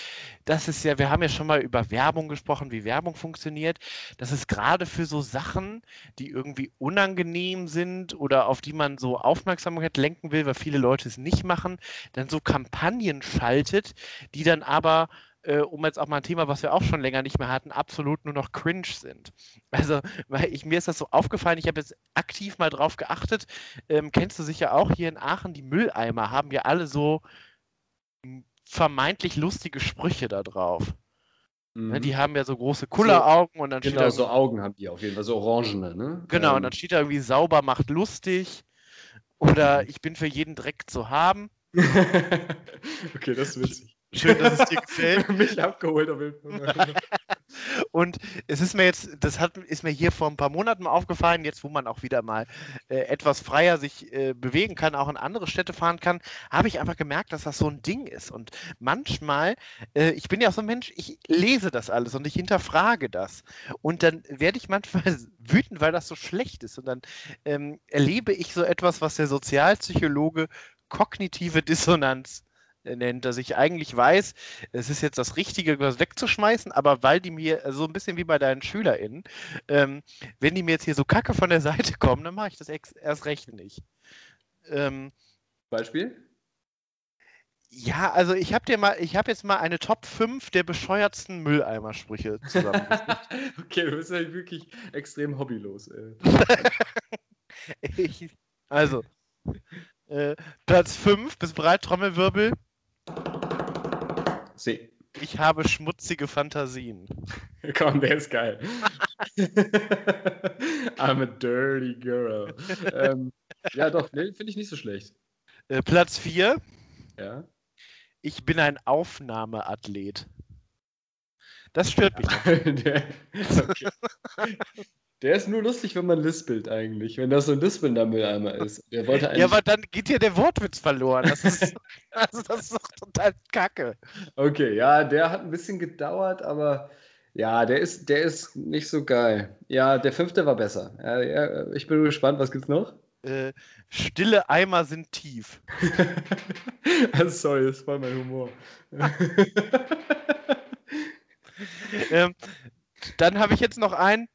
Das ist ja, wir haben ja schon mal über Werbung gesprochen, wie Werbung funktioniert. Das ist gerade für so Sachen, die irgendwie unangenehm sind oder auf die man so Aufmerksamkeit lenken will, weil viele Leute es nicht machen, dann so Kampagnen schaltet, die dann aber äh, um jetzt auch mal ein Thema, was wir auch schon länger nicht mehr hatten, absolut nur noch cringe sind. Also, weil ich, mir ist das so aufgefallen, ich habe jetzt aktiv mal drauf geachtet. Ähm, kennst du sicher auch hier in Aachen, die Mülleimer haben ja alle so vermeintlich lustige Sprüche da drauf. Ne, mhm. die haben ja so große Kulleraugen so, und dann genau, steht da. so Augen haben die auf jeden Fall, so orangene, ne? Genau, ähm. und dann steht da irgendwie sauber macht lustig oder ich bin für jeden Dreck zu haben. okay, das ist witzig. Schön, dass es dir gefällt. Mich abgeholt. Und es ist mir jetzt, das hat, ist mir hier vor ein paar Monaten aufgefallen, jetzt wo man auch wieder mal äh, etwas freier sich äh, bewegen kann, auch in andere Städte fahren kann, habe ich einfach gemerkt, dass das so ein Ding ist. Und manchmal, äh, ich bin ja auch so ein Mensch, ich lese das alles und ich hinterfrage das. Und dann werde ich manchmal wütend, weil das so schlecht ist. Und dann ähm, erlebe ich so etwas, was der Sozialpsychologe kognitive Dissonanz nennt, dass ich eigentlich weiß, es ist jetzt das Richtige, was wegzuschmeißen, aber weil die mir, so ein bisschen wie bei deinen SchülerInnen, ähm, wenn die mir jetzt hier so kacke von der Seite kommen, dann mache ich das erst recht nicht. Ähm, Beispiel? Ja, also ich habe dir mal, ich habe jetzt mal eine Top 5 der bescheuertsten Mülleimersprüche zusammen. okay, du bist ja wirklich extrem hobbylos. ich, also, äh, Platz 5, bist bereit, Trommelwirbel? See. Ich habe schmutzige Fantasien. Komm, der ist geil. I'm a dirty girl. ähm, ja, doch, nee, finde ich nicht so schlecht. Äh, Platz 4. Ja. Ich bin ein Aufnahmeathlet. Das stört mich. okay. Der ist nur lustig, wenn man lispelt eigentlich. Wenn das so ein lispelnder Mülleimer ist. Der wollte ja, aber dann geht hier der Wortwitz verloren. Das ist, also das ist doch total kacke. Okay, ja, der hat ein bisschen gedauert, aber ja, der ist, der ist nicht so geil. Ja, der fünfte war besser. Ja, ja, ich bin gespannt, was gibt's noch? Äh, stille Eimer sind tief. sorry, das war mein Humor. ähm, dann habe ich jetzt noch einen.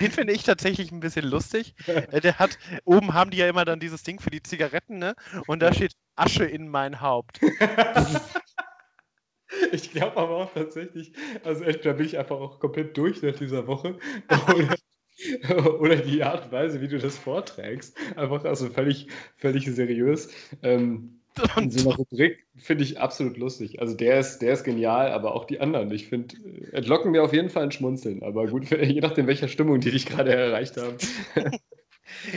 Den finde ich tatsächlich ein bisschen lustig. Äh, der hat, oben haben die ja immer dann dieses Ding für die Zigaretten, ne? Und da steht Asche in mein Haupt. Ich glaube aber auch tatsächlich, also da bin ich einfach auch komplett durch nach dieser Woche. Oder, oder, die Art und Weise, wie du das vorträgst. Einfach also völlig, völlig seriös. Ähm, in so einer Rubrik finde ich absolut lustig. Also der ist, der ist genial, aber auch die anderen. Ich finde, äh, entlocken mir auf jeden Fall ein Schmunzeln. Aber gut, je nachdem, welcher Stimmung die dich gerade erreicht haben.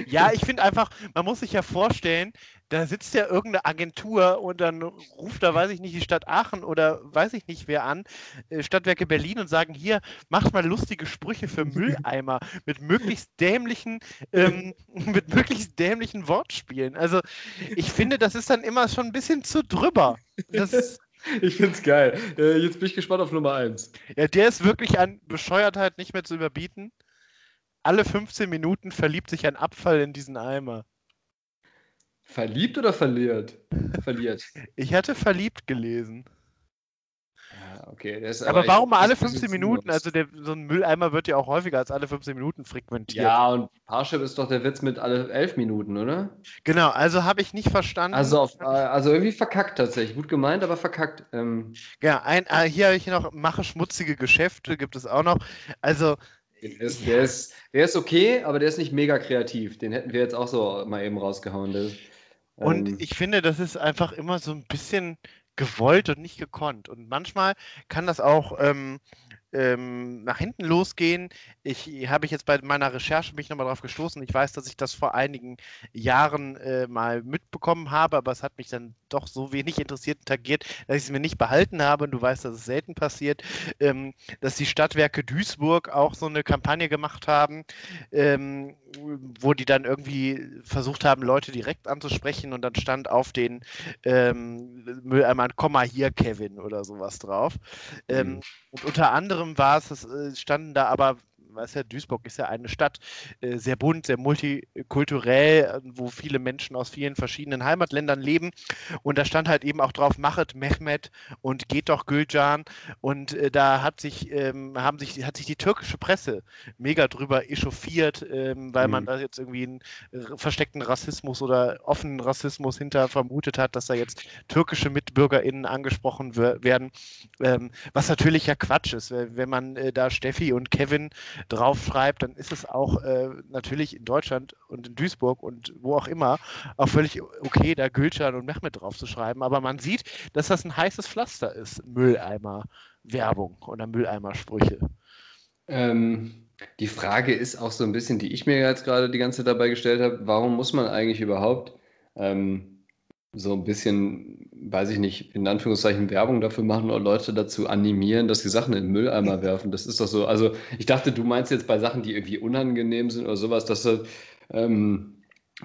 ja, ich finde einfach, man muss sich ja vorstellen, da sitzt ja irgendeine Agentur und dann ruft da, weiß ich nicht, die Stadt Aachen oder weiß ich nicht wer an, äh, Stadtwerke Berlin und sagen, hier, macht mal lustige Sprüche für Mülleimer mit möglichst dämlichen, ähm, mit möglichst dämlichen Wortspielen. Also ich finde, das ist dann immer schon ein bisschen zu drüber. Das, ich finde es geil. Äh, jetzt bin ich gespannt auf Nummer 1. Ja, der ist wirklich an Bescheuertheit nicht mehr zu überbieten. Alle 15 Minuten verliebt sich ein Abfall in diesen Eimer. Verliebt oder verliert? Verliert. Ich hatte verliebt gelesen. Ja, okay. aber, aber warum alle 15 Minuten? Also der, so ein Mülleimer wird ja auch häufiger als alle 15 Minuten frequentiert. Ja, und Parship ist doch der Witz mit alle 11 Minuten, oder? Genau, also habe ich nicht verstanden. Also, auf, also irgendwie verkackt tatsächlich. Gut gemeint, aber verkackt. Ähm. Ja, ein, äh, hier habe ich noch, mache schmutzige Geschäfte, gibt es auch noch. Also der ist, der, ist, der ist okay, aber der ist nicht mega kreativ. Den hätten wir jetzt auch so mal eben rausgehauen. Und ähm, ich finde, das ist einfach immer so ein bisschen gewollt und nicht gekonnt. Und manchmal kann das auch ähm, ähm, nach hinten losgehen. Ich habe ich jetzt bei meiner Recherche mich nochmal darauf gestoßen. Ich weiß, dass ich das vor einigen Jahren äh, mal mitbekommen habe, aber es hat mich dann doch so wenig interessiert und tagiert, dass ich es mir nicht behalten habe. Und du weißt, dass es selten passiert, ähm, dass die Stadtwerke Duisburg auch so eine Kampagne gemacht haben, ähm, wo die dann irgendwie versucht haben, Leute direkt anzusprechen und dann stand auf den ähm, Mülleimern, komm mal hier, Kevin oder sowas drauf. Ähm, mhm. Und unter anderem war es, es äh, standen da aber weißt ja, Duisburg ist ja eine Stadt, äh, sehr bunt, sehr multikulturell, äh, wo viele Menschen aus vielen verschiedenen Heimatländern leben. Und da stand halt eben auch drauf, machet Mehmet und geht doch Gülcan. Und äh, da hat sich, ähm, haben sich, hat sich die türkische Presse mega drüber echauffiert, ähm, weil mhm. man da jetzt irgendwie einen versteckten Rassismus oder offenen Rassismus hinter vermutet hat, dass da jetzt türkische MitbürgerInnen angesprochen werden. Ähm, was natürlich ja Quatsch ist, wenn man äh, da Steffi und Kevin draufschreibt, dann ist es auch äh, natürlich in Deutschland und in Duisburg und wo auch immer auch völlig okay, da Gülcan und Mehmet draufzuschreiben. Aber man sieht, dass das ein heißes Pflaster ist, Mülleimer-Werbung oder Mülleimer-Sprüche. Ähm, die Frage ist auch so ein bisschen, die ich mir jetzt gerade die ganze Zeit dabei gestellt habe, warum muss man eigentlich überhaupt ähm, so ein bisschen, weiß ich nicht, in Anführungszeichen Werbung dafür machen oder Leute dazu animieren, dass sie Sachen in den Mülleimer werfen. Das ist doch so. Also, ich dachte, du meinst jetzt bei Sachen, die irgendwie unangenehm sind oder sowas, dass du, ähm,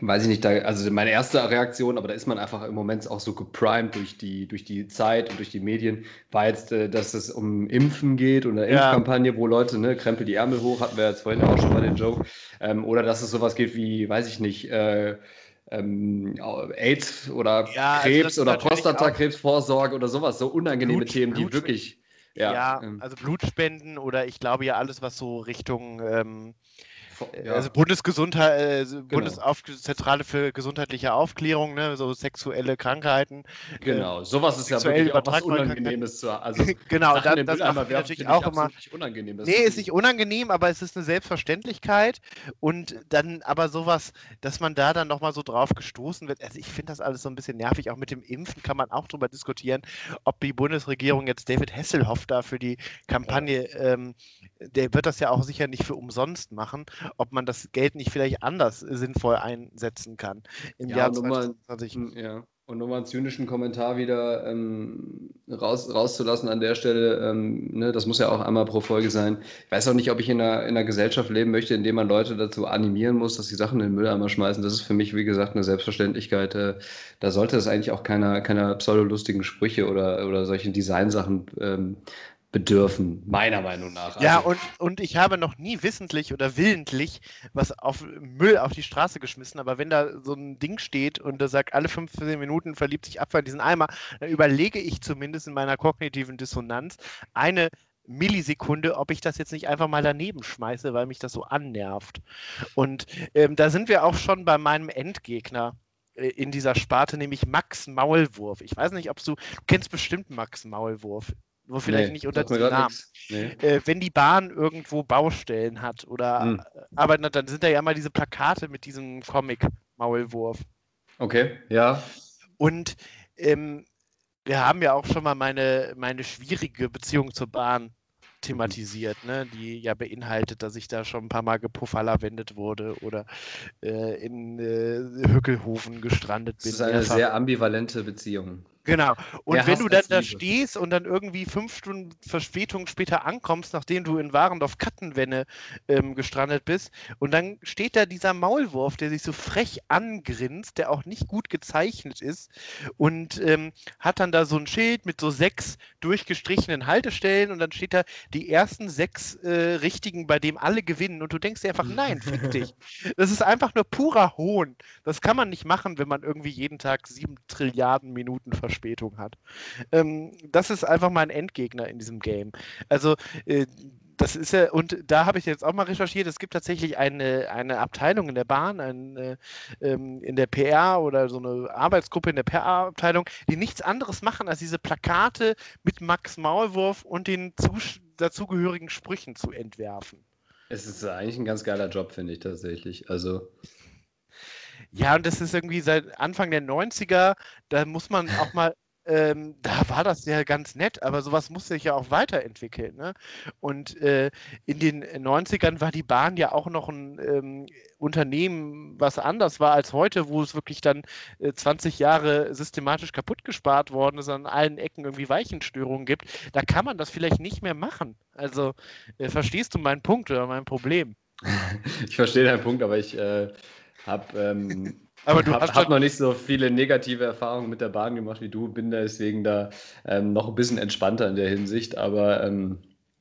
weiß ich nicht, da, also meine erste Reaktion, aber da ist man einfach im Moment auch so geprimed durch die, durch die Zeit und durch die Medien, war jetzt, äh, dass es um Impfen geht oder ja. Impfkampagne, wo Leute, ne, krempel die Ärmel hoch, hatten wir jetzt vorhin auch schon mal den Joke, ähm, oder dass es sowas geht wie, weiß ich nicht, äh, ähm, AIDS oder ja, also Krebs also oder Prostatakrebsvorsorge oder sowas, so unangenehme Blut, Themen, die wirklich. Ja, ja ähm, also Blutspenden oder ich glaube ja alles, was so Richtung ähm, ja. Also Bundesgesundheit, äh, genau. Bundeszentrale für gesundheitliche Aufklärung, ne, so sexuelle Krankheiten. Genau, äh, sowas ist ja wirklich auch was Unangenehmes zu Also genau, Sachen das, das macht natürlich auch immer. Unangenehm, nee, ist nicht unangenehm, aber es ist eine Selbstverständlichkeit und dann aber sowas, dass man da dann nochmal so drauf gestoßen wird. Also ich finde das alles so ein bisschen nervig. Auch mit dem Impfen kann man auch drüber diskutieren, ob die Bundesregierung jetzt David Hasselhoff da für die Kampagne, ähm, der wird das ja auch sicher nicht für umsonst machen ob man das Geld nicht vielleicht anders sinnvoll einsetzen kann im ja, Jahr 2020. Hm, ja. Und nochmal einen zynischen Kommentar wieder ähm, raus, rauszulassen an der Stelle, ähm, ne, das muss ja auch einmal pro Folge sein. Ich weiß auch nicht, ob ich in einer, in einer Gesellschaft leben möchte, in der man Leute dazu animieren muss, dass sie Sachen in den Mülleimer schmeißen. Das ist für mich, wie gesagt, eine Selbstverständlichkeit. Äh, da sollte es eigentlich auch keiner, keiner pseudolustigen Sprüche oder, oder solchen Designsachen ähm, bedürfen, meiner Meinung nach. Ja, also, und, und ich habe noch nie wissentlich oder willentlich was auf Müll auf die Straße geschmissen, aber wenn da so ein Ding steht und da sagt, alle 15 Minuten verliebt sich Abfall in diesen Eimer, dann überlege ich zumindest in meiner kognitiven Dissonanz eine Millisekunde, ob ich das jetzt nicht einfach mal daneben schmeiße, weil mich das so annervt. Und ähm, da sind wir auch schon bei meinem Endgegner äh, in dieser Sparte, nämlich Max Maulwurf. Ich weiß nicht, ob du, du kennst bestimmt Max Maulwurf. Nur vielleicht nee, nicht unter diesem Namen. Nee. Äh, wenn die Bahn irgendwo Baustellen hat oder hm. aber dann sind da ja immer diese Plakate mit diesem Comic Maulwurf. Okay, ja. Und ähm, wir haben ja auch schon mal meine, meine schwierige Beziehung zur Bahn thematisiert, ne? die ja beinhaltet, dass ich da schon ein paar Mal gepufferlawendet wurde oder äh, in äh, Hückelhofen gestrandet bin. Das ist eine sehr ambivalente Beziehung. Genau. Und Wer wenn du dann da stehst und dann irgendwie fünf Stunden Verspätung später ankommst, nachdem du in Warendorf Kattenwenne ähm, gestrandet bist, und dann steht da dieser Maulwurf, der sich so frech angrinst, der auch nicht gut gezeichnet ist, und ähm, hat dann da so ein Schild mit so sechs durchgestrichenen Haltestellen und dann steht da die ersten sechs äh, richtigen, bei dem alle gewinnen. Und du denkst dir einfach, nein, fick dich. Das ist einfach nur purer Hohn. Das kann man nicht machen, wenn man irgendwie jeden Tag sieben Trilliarden Minuten verspätet Verspätung hat. Ähm, das ist einfach mein Endgegner in diesem Game. Also äh, das ist ja, und da habe ich jetzt auch mal recherchiert, es gibt tatsächlich eine, eine Abteilung in der Bahn, ein, ähm, in der PR oder so eine Arbeitsgruppe in der PR-Abteilung, die nichts anderes machen, als diese Plakate mit Max Maulwurf und den dazugehörigen Sprüchen zu entwerfen. Es ist eigentlich ein ganz geiler Job, finde ich tatsächlich. Also. Ja, und das ist irgendwie seit Anfang der 90er, da muss man auch mal ähm, da war das ja ganz nett, aber sowas muss sich ja auch weiterentwickeln. Ne? Und äh, in den 90ern war die Bahn ja auch noch ein ähm, Unternehmen, was anders war als heute, wo es wirklich dann äh, 20 Jahre systematisch kaputt gespart worden ist, an allen Ecken irgendwie Weichenstörungen gibt. Da kann man das vielleicht nicht mehr machen. Also äh, verstehst du meinen Punkt oder mein Problem? ich verstehe deinen Punkt, aber ich habe ähm, aber du hab, hast hab noch nicht so viele negative Erfahrungen mit der Bahn gemacht wie du, bin deswegen da ähm, noch ein bisschen entspannter in der Hinsicht, aber ähm,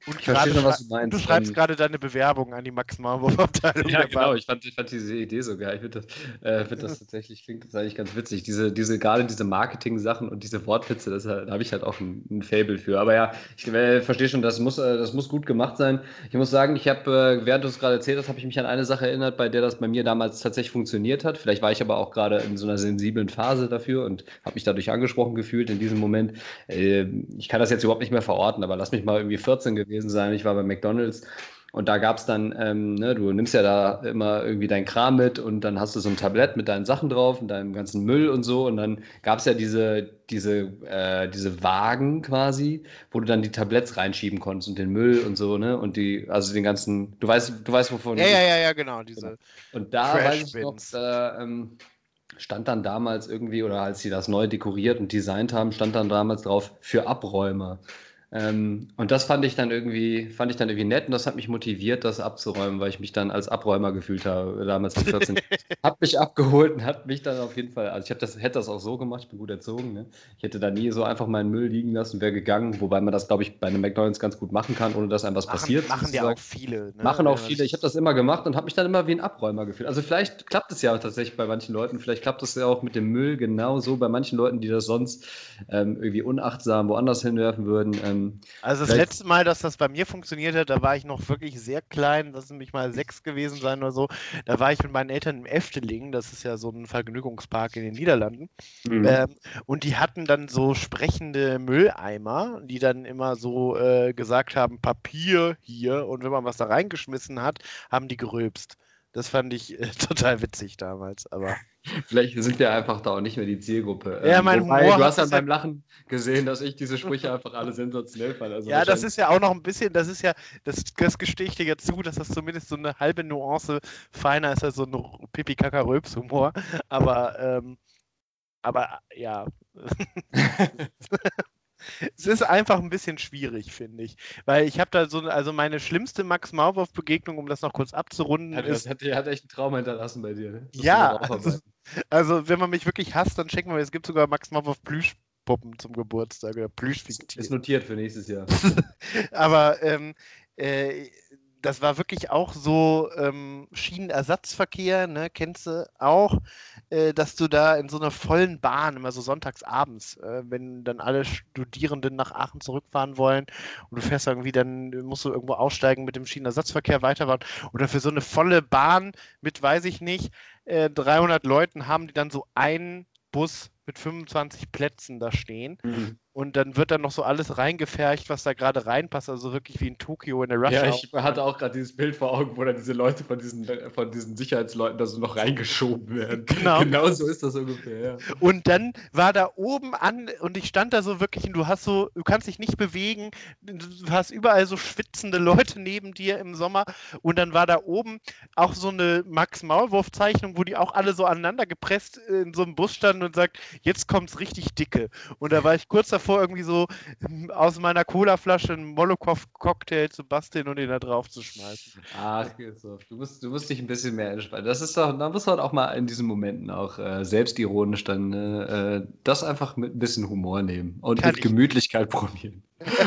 und ich verstehe schon, was du meinst. Du schreibst ähm, gerade deine Bewerbung an die Max-Marburg-Abteilung. Ja, genau. Ich fand, ich fand, diese Idee so geil. Ich finde das, äh, find das tatsächlich, klingt das eigentlich ganz witzig. Diese, diese, gerade diese Marketing-Sachen und diese Wortwitze, das, da habe ich halt auch ein, ein Fable für. Aber ja, ich äh, verstehe schon, das muss, äh, das muss gut gemacht sein. Ich muss sagen, ich habe, äh, während du es gerade erzählt hast, habe ich mich an eine Sache erinnert, bei der das bei mir damals tatsächlich funktioniert hat. Vielleicht war ich aber auch gerade in so einer sensiblen Phase dafür und habe mich dadurch angesprochen gefühlt in diesem Moment. Äh, ich kann das jetzt überhaupt nicht mehr verorten, aber lass mich mal irgendwie 14 gewesen sein. Ich war bei McDonalds. Und da gab es dann, ähm, ne, du nimmst ja da immer irgendwie dein Kram mit und dann hast du so ein Tablett mit deinen Sachen drauf und deinem ganzen Müll und so. Und dann gab es ja diese, diese, äh, diese Wagen quasi, wo du dann die Tabletts reinschieben konntest und den Müll und so, ne? Und die, also den ganzen, du weißt, du weißt, wovon. Ja, ja, ja, ja, genau. Diese und da weiß ich noch, da, ähm, stand dann damals irgendwie, oder als sie das neu dekoriert und designt haben, stand dann damals drauf für Abräumer. Ähm, und das fand ich dann irgendwie, fand ich dann irgendwie nett und das hat mich motiviert, das abzuräumen, weil ich mich dann als Abräumer gefühlt habe, damals mit 14. hat mich abgeholt und hat mich dann auf jeden Fall, also ich das, hätte das auch so gemacht, ich bin gut erzogen, ne? Ich hätte da nie so einfach meinen Müll liegen lassen, wäre gegangen, wobei man das, glaube ich, bei einem McDonalds ganz gut machen kann, ohne dass einem was machen, passiert. Machen ja auch viele. Ne? Machen auch viele. Ich habe das immer gemacht und habe mich dann immer wie ein Abräumer gefühlt. Also vielleicht klappt es ja tatsächlich bei manchen Leuten, vielleicht klappt es ja auch mit dem Müll genauso bei manchen Leuten, die das sonst ähm, irgendwie unachtsam woanders hinwerfen würden. Ähm, also das letzte Mal, dass das bei mir funktioniert hat, da war ich noch wirklich sehr klein, das sind nämlich mal sechs gewesen sein oder so. Da war ich mit meinen Eltern im Efteling, das ist ja so ein Vergnügungspark in den Niederlanden. Mhm. Ähm, und die hatten dann so sprechende Mülleimer, die dann immer so äh, gesagt haben, Papier hier. Und wenn man was da reingeschmissen hat, haben die gerülpst. Das fand ich äh, total witzig damals, aber. Vielleicht sind wir einfach da auch nicht mehr die Zielgruppe. Ja, ähm, mein Wobei, Humor du hast ja beim Lachen gesehen, dass ich diese Sprüche einfach alle sensationell fand. Also ja, das ist ja auch noch ein bisschen, das ist ja, das, das gestehe ich dir ja zu, dass das zumindest so eine halbe Nuance feiner ist als so ein Pipi-Kaka-Röps-Humor. Aber, ähm, aber ja. es ist einfach ein bisschen schwierig, finde ich. Weil ich habe da so, also meine schlimmste Max Maulwurf-Begegnung, um das noch kurz abzurunden. Hat, ist, hat, hat echt einen Traum hinterlassen bei dir. Ne? Ja, also, also, wenn man mich wirklich hasst, dann checken wir, es gibt sogar Max Maulwurf Plüschpuppen zum Geburtstag oder Plüschfiktier. Ist notiert für nächstes Jahr. Aber ähm, äh, das war wirklich auch so ähm, Schienenersatzverkehr, ne, kennst du auch, äh, dass du da in so einer vollen Bahn, immer so sonntags abends, äh, wenn dann alle Studierenden nach Aachen zurückfahren wollen und du fährst irgendwie, dann musst du irgendwo aussteigen mit dem Schienenersatzverkehr weiterfahren oder für so eine volle Bahn mit, weiß ich nicht, äh, 300 Leuten haben die dann so einen Bus mit 25 Plätzen da stehen. Mhm. Und dann wird dann noch so alles reingefercht, was da gerade reinpasst. Also wirklich wie in Tokio in der Rush Ja, ich hatte auch gerade dieses Bild vor Augen, wo dann diese Leute von diesen, von diesen Sicherheitsleuten da so noch reingeschoben werden. Genau. genau so ist das ungefähr, ja. Und dann war da oben an, und ich stand da so wirklich, und du hast so, du kannst dich nicht bewegen, du hast überall so schwitzende Leute neben dir im Sommer. Und dann war da oben auch so eine Max-Maulwurf-Zeichnung, wo die auch alle so aneinander gepresst in so einem Bus standen und sagt, jetzt kommt's richtig dicke. Und da war ich kurz davor, irgendwie so ähm, aus meiner Colaflasche einen Molokow-Cocktail zu basteln und ihn da drauf zu schmeißen. Ach, du musst, du musst dich ein bisschen mehr entspannen. Das ist doch, da muss man auch mal in diesen Momenten auch äh, selbstironisch dann äh, das einfach mit ein bisschen Humor nehmen und Kann mit Gemütlichkeit probieren.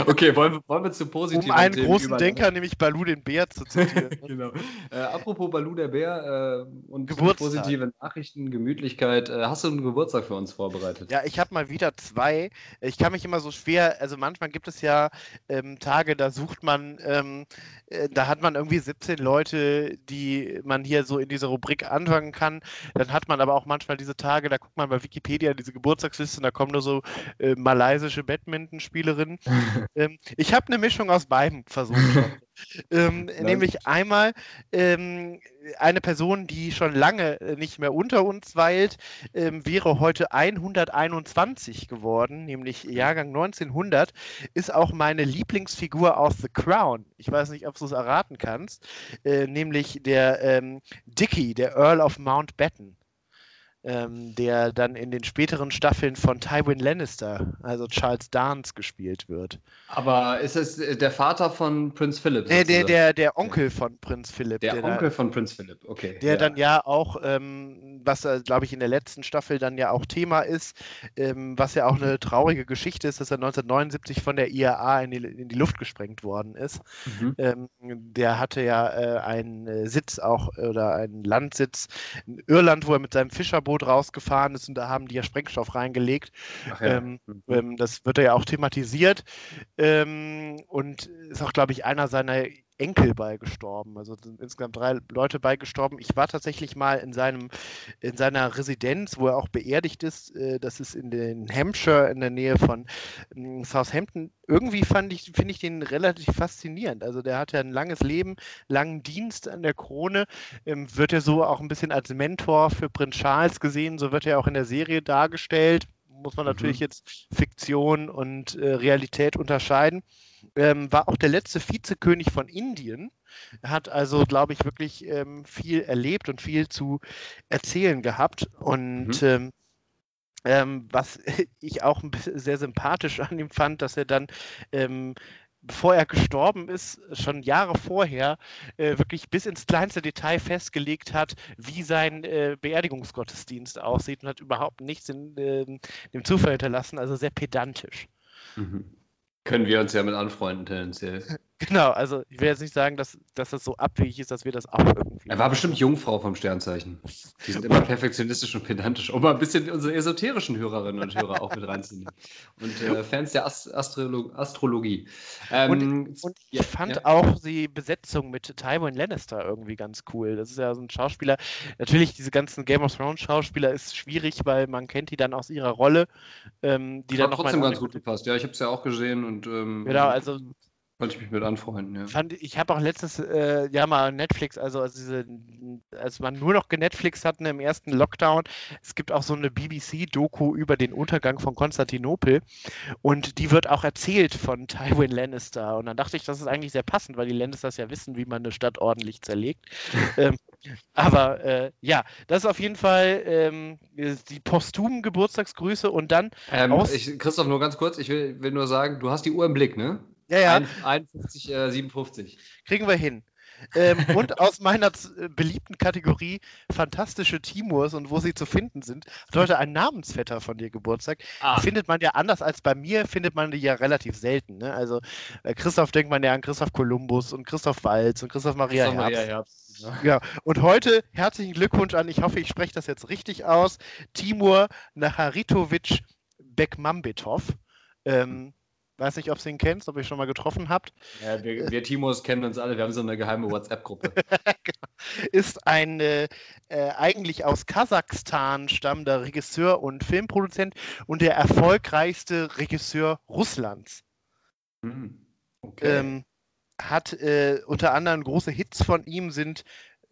Okay, wollen, wollen wir zu positiven Um einen Themen großen Denker, nämlich Balu den Bär zu zitieren. genau. Äh, apropos Balu der Bär äh, und positive Nachrichten, Gemütlichkeit. Äh, hast du einen Geburtstag für uns vorbereitet? Ja, ich habe mal wieder zwei. Ich kann mich immer so schwer, also manchmal gibt es ja ähm, Tage, da sucht man, ähm, äh, da hat man irgendwie 17 Leute, die man hier so in dieser Rubrik anfangen kann. Dann hat man aber auch manchmal diese Tage, da guckt man bei Wikipedia diese Geburtstagsliste und da kommen nur so äh, malaysische Badmintonspielerinnen. ähm, ich habe eine Mischung aus beiden versucht. Ähm, nämlich einmal ähm, eine Person, die schon lange äh, nicht mehr unter uns weilt, ähm, wäre heute 121 geworden, nämlich Jahrgang 1900, ist auch meine Lieblingsfigur aus The Crown. Ich weiß nicht, ob du es erraten kannst, äh, nämlich der ähm, Dicky, der Earl of Mountbatten ähm, der dann in den späteren Staffeln von Tywin Lannister, also Charles Dance, gespielt wird. Aber ist es äh, der Vater von Prinz Philip? Nee, der, der, der Onkel von Prinz Philip. Der, der Onkel da, von Prinz Philip, okay. Der ja. dann ja auch, ähm, was äh, glaube ich in der letzten Staffel dann ja auch Thema ist, ähm, was ja auch eine traurige Geschichte ist, dass er 1979 von der IAA in die, in die Luft gesprengt worden ist. Mhm. Ähm, der hatte ja äh, einen äh, Sitz auch oder einen Landsitz in Irland, wo er mit seinem Fischerboot Boot rausgefahren ist und da haben die ja Sprengstoff reingelegt. Ja. Ähm, mhm. ähm, das wird ja auch thematisiert ähm, und ist auch, glaube ich, einer seiner Enkel beigestorben. Also sind insgesamt drei Leute beigestorben. Ich war tatsächlich mal in seinem in seiner Residenz, wo er auch beerdigt ist. Äh, das ist in den Hampshire in der Nähe von hm, Southampton. Irgendwie fand ich finde ich den relativ faszinierend. Also der hat ja ein langes Leben, langen Dienst an der Krone. Ähm, wird er so auch ein bisschen als Mentor für Prinz Charles gesehen. So wird er auch in der Serie dargestellt. Muss man natürlich mhm. jetzt Fiktion und äh, Realität unterscheiden ähm, war auch der letzte Vizekönig von Indien. Er hat also, glaube ich, wirklich ähm, viel erlebt und viel zu erzählen gehabt. Und mhm. ähm, ähm was ich auch sehr sympathisch an ihm fand, dass er dann ähm, bevor er gestorben ist, schon Jahre vorher, äh, wirklich bis ins kleinste Detail festgelegt hat, wie sein äh, Beerdigungsgottesdienst aussieht und hat überhaupt nichts in, äh, dem Zufall hinterlassen, also sehr pedantisch. Mhm. Können wir uns ja mit anfreunden tendenziell. Genau, also ich will jetzt nicht sagen, dass, dass das so abwegig ist, dass wir das auch irgendwie. Er war bestimmt Jungfrau vom Sternzeichen. Die sind immer perfektionistisch und pedantisch, um mal ein bisschen unsere esoterischen Hörerinnen und Hörer auch mit reinzunehmen. Und äh, Fans der Ast Astrolo Astrologie. Ähm, und, und, ich ja, fand ja. auch die Besetzung mit Tywin Lannister irgendwie ganz cool. Das ist ja so ein Schauspieler. Natürlich, diese ganzen Game of Thrones Schauspieler ist schwierig, weil man kennt die dann aus ihrer Rolle. Ähm, die dann hat trotzdem ganz gut gepasst. Ja, ich habe es ja auch gesehen und. Ähm, genau, also konnte ich mich mit anfreunden, ja. Fand, ich habe auch letztens äh, ja mal Netflix, also als, diese, als man nur noch Netflix hatten im ersten Lockdown, es gibt auch so eine BBC-Doku über den Untergang von Konstantinopel und die wird auch erzählt von Tywin Lannister und dann dachte ich, das ist eigentlich sehr passend, weil die Lannisters ja wissen, wie man eine Stadt ordentlich zerlegt. ähm, aber äh, ja, das ist auf jeden Fall ähm, die posthumen Geburtstagsgrüße und dann. Ähm, ich, Christoph, nur ganz kurz, ich will, will nur sagen, du hast die Uhr im Blick, ne? Ja, ja. 51, äh, 57. Kriegen wir hin. ähm, und aus meiner äh, beliebten Kategorie fantastische Timurs und wo sie zu finden sind, hat heute ein Namensvetter von dir Geburtstag. Ah. Findet man ja anders als bei mir, findet man die ja relativ selten. Ne? Also äh, Christoph denkt man ja an Christoph Kolumbus und Christoph Walz und Christoph Maria Christoph Herbst. Maria Herbst. Ne? Ja, und heute herzlichen Glückwunsch an, ich hoffe, ich spreche das jetzt richtig aus, Timur Nacharitovic Bekmambetov. Ähm, Weiß nicht, ob du ihn kennst, ob ihr schon mal getroffen habt. Ja, wir, wir Timos kennen uns alle, wir haben so eine geheime WhatsApp-Gruppe. Genau. Ist ein äh, eigentlich aus Kasachstan stammender Regisseur und Filmproduzent und der erfolgreichste Regisseur Russlands. Hm, okay. Ähm, hat äh, unter anderem große Hits von ihm sind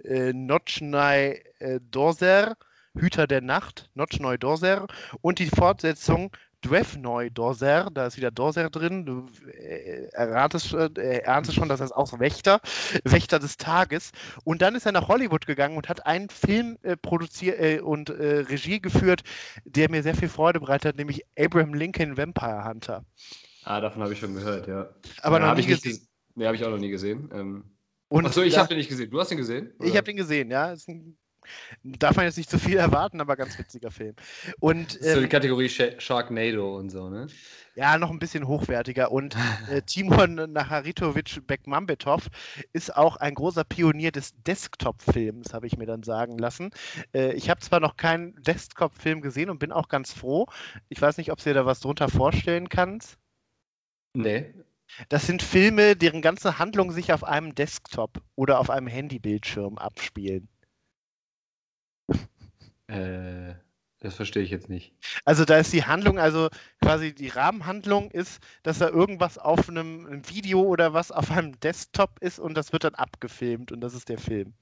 äh, Nochnai äh, Dorser, Hüter der Nacht, Nochnoi Dorser und die Fortsetzung Dwevnoy Dorser, da ist wieder Dorser drin. Du äh, erratest, äh, erahnst schon, dass er ist auch Wächter, Wächter des Tages. Und dann ist er nach Hollywood gegangen und hat einen Film äh, produziert äh, und äh, Regie geführt, der mir sehr viel Freude bereitet hat, nämlich Abraham Lincoln Vampire Hunter. Ah, davon habe ich schon gehört, ja. Aber ja, noch nie gesehen. Nee, habe ich auch noch nie gesehen. Ähm, Achso, ich habe den nicht gesehen. Du hast ihn gesehen? Oder? Ich habe den gesehen, ja. Ist ein Darf man jetzt nicht zu viel erwarten, aber ganz witziger Film. Und, ähm, so die ähm, Kategorie Sharknado und so, ne? Ja, noch ein bisschen hochwertiger. Und äh, Timon Nacharitovic Bekmambetov ist auch ein großer Pionier des Desktop-Films, habe ich mir dann sagen lassen. Äh, ich habe zwar noch keinen Desktop-Film gesehen und bin auch ganz froh. Ich weiß nicht, ob du dir da was drunter vorstellen kannst. Nee. Das sind Filme, deren ganze Handlung sich auf einem Desktop oder auf einem Handybildschirm abspielen. Äh, Das verstehe ich jetzt nicht. Also da ist die Handlung, also quasi die Rahmenhandlung ist, dass da irgendwas auf einem, Video oder was auf einem Desktop ist und das wird dann abgefilmt und das ist der Film.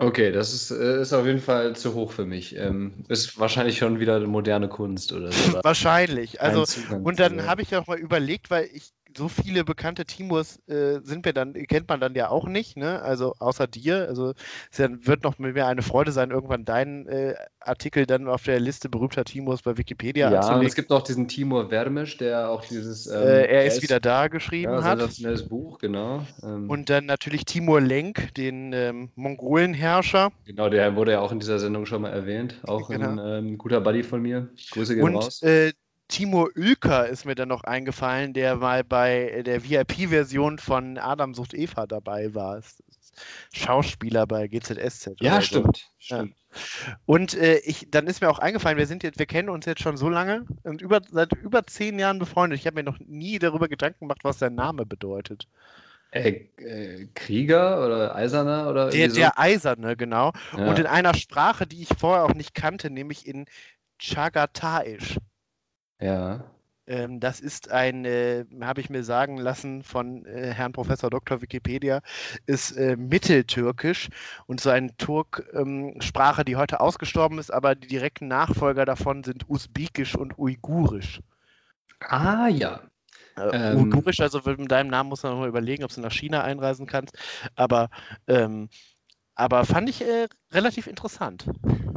Okay, das ist, äh, ist auf jeden Fall zu hoch für mich. Ähm, ist wahrscheinlich schon wieder moderne Kunst oder so. Wahrscheinlich. Also, und dann habe ich ja auch mal überlegt, weil ich so viele bekannte Timurs äh, sind wir dann, kennt man dann ja auch nicht, ne? Also außer dir. Also es wird noch mit mir eine Freude sein, irgendwann deinen äh, Artikel dann auf der Liste berühmter Timurs bei Wikipedia ja, anzulegen. Ja, es gibt noch diesen Timur Vermisch, der auch dieses ähm, äh, Er ist wieder da geschrieben ja, hat. Sensationelles Buch, genau. Ähm, Und dann natürlich Timur Lenk, den ähm, Mongolenherrscher. Genau, der wurde ja auch in dieser Sendung schon mal erwähnt. Auch genau. ein ähm, guter Buddy von mir. Grüße gehen Und, raus. Äh, Timur Ülker ist mir dann noch eingefallen, der mal bei der VIP-Version von Adam sucht Eva dabei war. Schauspieler bei GZSZ. Ja, stimmt. So. stimmt. Ja. Und äh, ich, dann ist mir auch eingefallen, wir sind jetzt, wir kennen uns jetzt schon so lange und über, seit über zehn Jahren befreundet. Ich habe mir noch nie darüber Gedanken gemacht, was sein Name bedeutet. Äh, äh, Krieger oder Eiserner oder der, so? der Eiserne, genau. Ja. Und in einer Sprache, die ich vorher auch nicht kannte, nämlich in Chagataisch. Ja. Ähm, das ist ein, äh, habe ich mir sagen lassen von äh, Herrn Professor Dr. Wikipedia, ist äh, Mitteltürkisch und so eine Turk-Sprache, ähm, die heute ausgestorben ist, aber die direkten Nachfolger davon sind Usbekisch und Uigurisch. Ah ja. Äh, ähm, Uigurisch, also mit deinem Namen muss man mal überlegen, ob du nach China einreisen kannst. Aber ähm, aber fand ich äh, relativ interessant.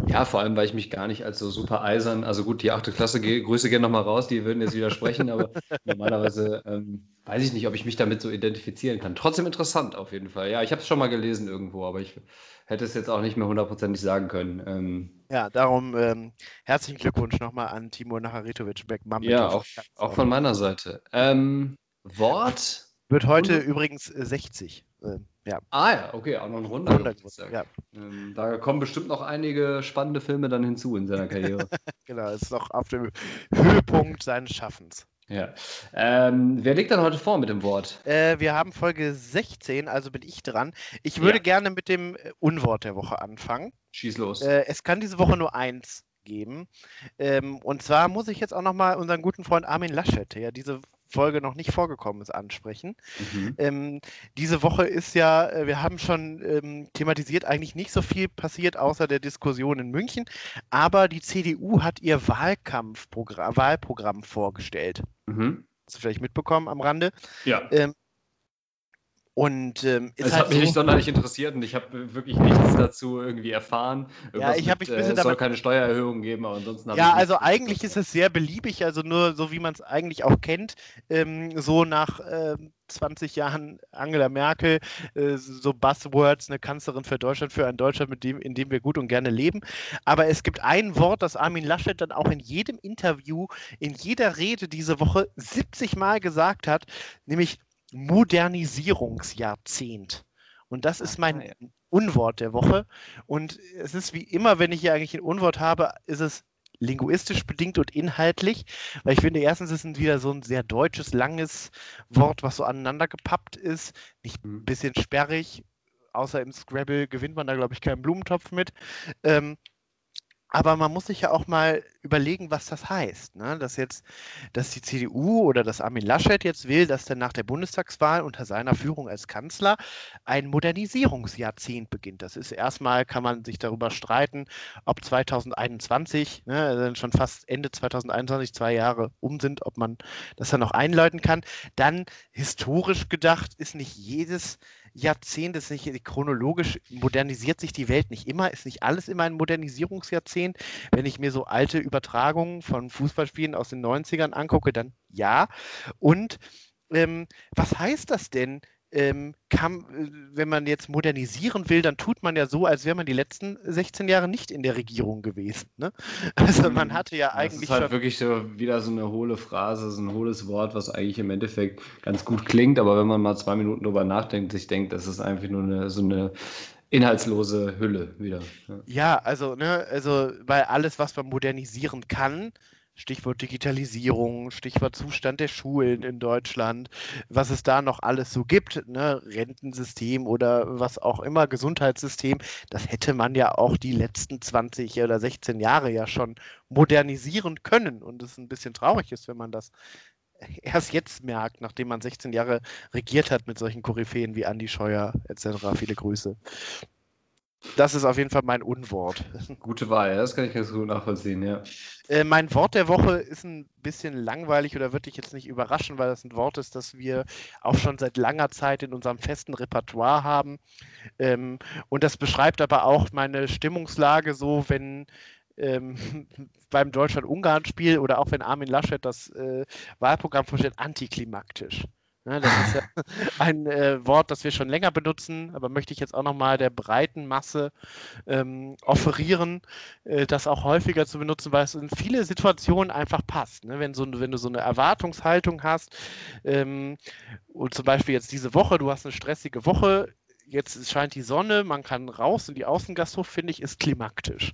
Ja, vor allem, weil ich mich gar nicht als so super eisern, also gut, die achte Klasse, Grüße gerne nochmal raus, die würden jetzt widersprechen, aber normalerweise ähm, weiß ich nicht, ob ich mich damit so identifizieren kann. Trotzdem interessant auf jeden Fall. Ja, ich habe es schon mal gelesen irgendwo, aber ich hätte es jetzt auch nicht mehr hundertprozentig sagen können. Ähm, ja, darum ähm, herzlichen Glückwunsch nochmal an Timur Nacharitovic. Ja, auch, auch von meiner Seite. Ähm, Wort? Wird heute übrigens 60. Äh, ja. Ah ja, okay, auch noch ein runder Geburtstag. Ja. Ähm, da kommen bestimmt noch einige spannende Filme dann hinzu in seiner Karriere. genau, ist noch auf dem Höhepunkt seines Schaffens. Ja. Ähm, wer legt dann heute vor mit dem Wort? Äh, wir haben Folge 16, also bin ich dran. Ich würde ja. gerne mit dem äh, Unwort der Woche anfangen. Schieß los. Äh, es kann diese Woche nur eins geben. Ähm, und zwar muss ich jetzt auch nochmal unseren guten Freund Armin Laschet, der diese Folge noch nicht vorgekommen ist, ansprechen. Mhm. Ähm, diese Woche ist ja, äh, wir haben schon ähm, thematisiert, eigentlich nicht so viel passiert außer der Diskussion in München, aber die CDU hat ihr Wahlkampfprogramm, Wahlprogramm vorgestellt. Mhm. Hast du vielleicht mitbekommen am Rande? Ja. Ähm, und ähm, es halt hat mich so, nicht sonderlich interessiert und ich habe wirklich nichts dazu irgendwie erfahren. Irgendwas ja, ich habe mich ein bisschen äh, Es soll keine Steuererhöhung geben, aber ansonsten Ja, also eigentlich ist es sehr beliebig, also nur so wie man es eigentlich auch kennt, ähm, so nach äh, 20 Jahren Angela Merkel, äh, so Buzzwords, eine Kanzlerin für Deutschland, für ein Deutschland, mit dem, in dem wir gut und gerne leben. Aber es gibt ein Wort, das Armin Laschet dann auch in jedem Interview, in jeder Rede diese Woche 70 Mal gesagt hat, nämlich Modernisierungsjahrzehnt. Und das ist mein ah, Unwort der Woche. Und es ist wie immer, wenn ich hier eigentlich ein Unwort habe, ist es linguistisch bedingt und inhaltlich, weil ich finde, erstens ist es wieder so ein sehr deutsches, langes Wort, was so aneinander gepappt ist, nicht ein mhm. bisschen sperrig, außer im Scrabble gewinnt man da, glaube ich, keinen Blumentopf mit. Ähm, aber man muss sich ja auch mal überlegen, was das heißt. Ne? Dass jetzt, dass die CDU oder das Armin Laschet jetzt will, dass dann nach der Bundestagswahl unter seiner Führung als Kanzler ein Modernisierungsjahrzehnt beginnt. Das ist erstmal, kann man sich darüber streiten, ob 2021, ne, also schon fast Ende 2021, zwei Jahre um sind, ob man das dann noch einläuten kann. Dann historisch gedacht ist nicht jedes Jahrzehnt, ist nicht chronologisch, modernisiert sich die Welt nicht immer, ist nicht alles immer ein Modernisierungsjahrzehnt. Wenn ich mir so alte Übertragungen von Fußballspielen aus den 90ern angucke, dann ja. Und ähm, was heißt das denn? Ähm, kann, äh, wenn man jetzt modernisieren will, dann tut man ja so, als wäre man die letzten 16 Jahre nicht in der Regierung gewesen. Ne? Also man mhm. hatte ja eigentlich. Das ist halt wirklich so wieder so eine hohle Phrase, so ein hohles Wort, was eigentlich im Endeffekt ganz gut klingt, aber wenn man mal zwei Minuten drüber nachdenkt, sich denkt, das ist einfach nur eine, so eine inhaltslose Hülle wieder. Ja, ja also, ne, also, weil alles, was man modernisieren kann, Stichwort Digitalisierung, Stichwort Zustand der Schulen in Deutschland, was es da noch alles so gibt, ne? Rentensystem oder was auch immer, Gesundheitssystem, das hätte man ja auch die letzten 20 oder 16 Jahre ja schon modernisieren können. Und es ein bisschen traurig ist, wenn man das erst jetzt merkt, nachdem man 16 Jahre regiert hat mit solchen Koryphäen wie Andi Scheuer etc. Viele Grüße. Das ist auf jeden Fall mein Unwort. Gute Wahl, das kann ich ganz gut nachvollziehen, ja. Äh, mein Wort der Woche ist ein bisschen langweilig oder wird dich jetzt nicht überraschen, weil das ein Wort ist, das wir auch schon seit langer Zeit in unserem festen Repertoire haben. Ähm, und das beschreibt aber auch meine Stimmungslage so, wenn ähm, beim Deutschland-Ungarn-Spiel oder auch wenn Armin Laschet das äh, Wahlprogramm vorstellt, antiklimaktisch. Ja, das ist ja ein äh, Wort, das wir schon länger benutzen, aber möchte ich jetzt auch nochmal der breiten Masse ähm, offerieren, äh, das auch häufiger zu benutzen, weil es in viele Situationen einfach passt. Ne? Wenn, so, wenn du so eine Erwartungshaltung hast, ähm, und zum Beispiel jetzt diese Woche, du hast eine stressige Woche, jetzt scheint die Sonne, man kann raus in die Außengasthof, finde ich, ist klimaktisch.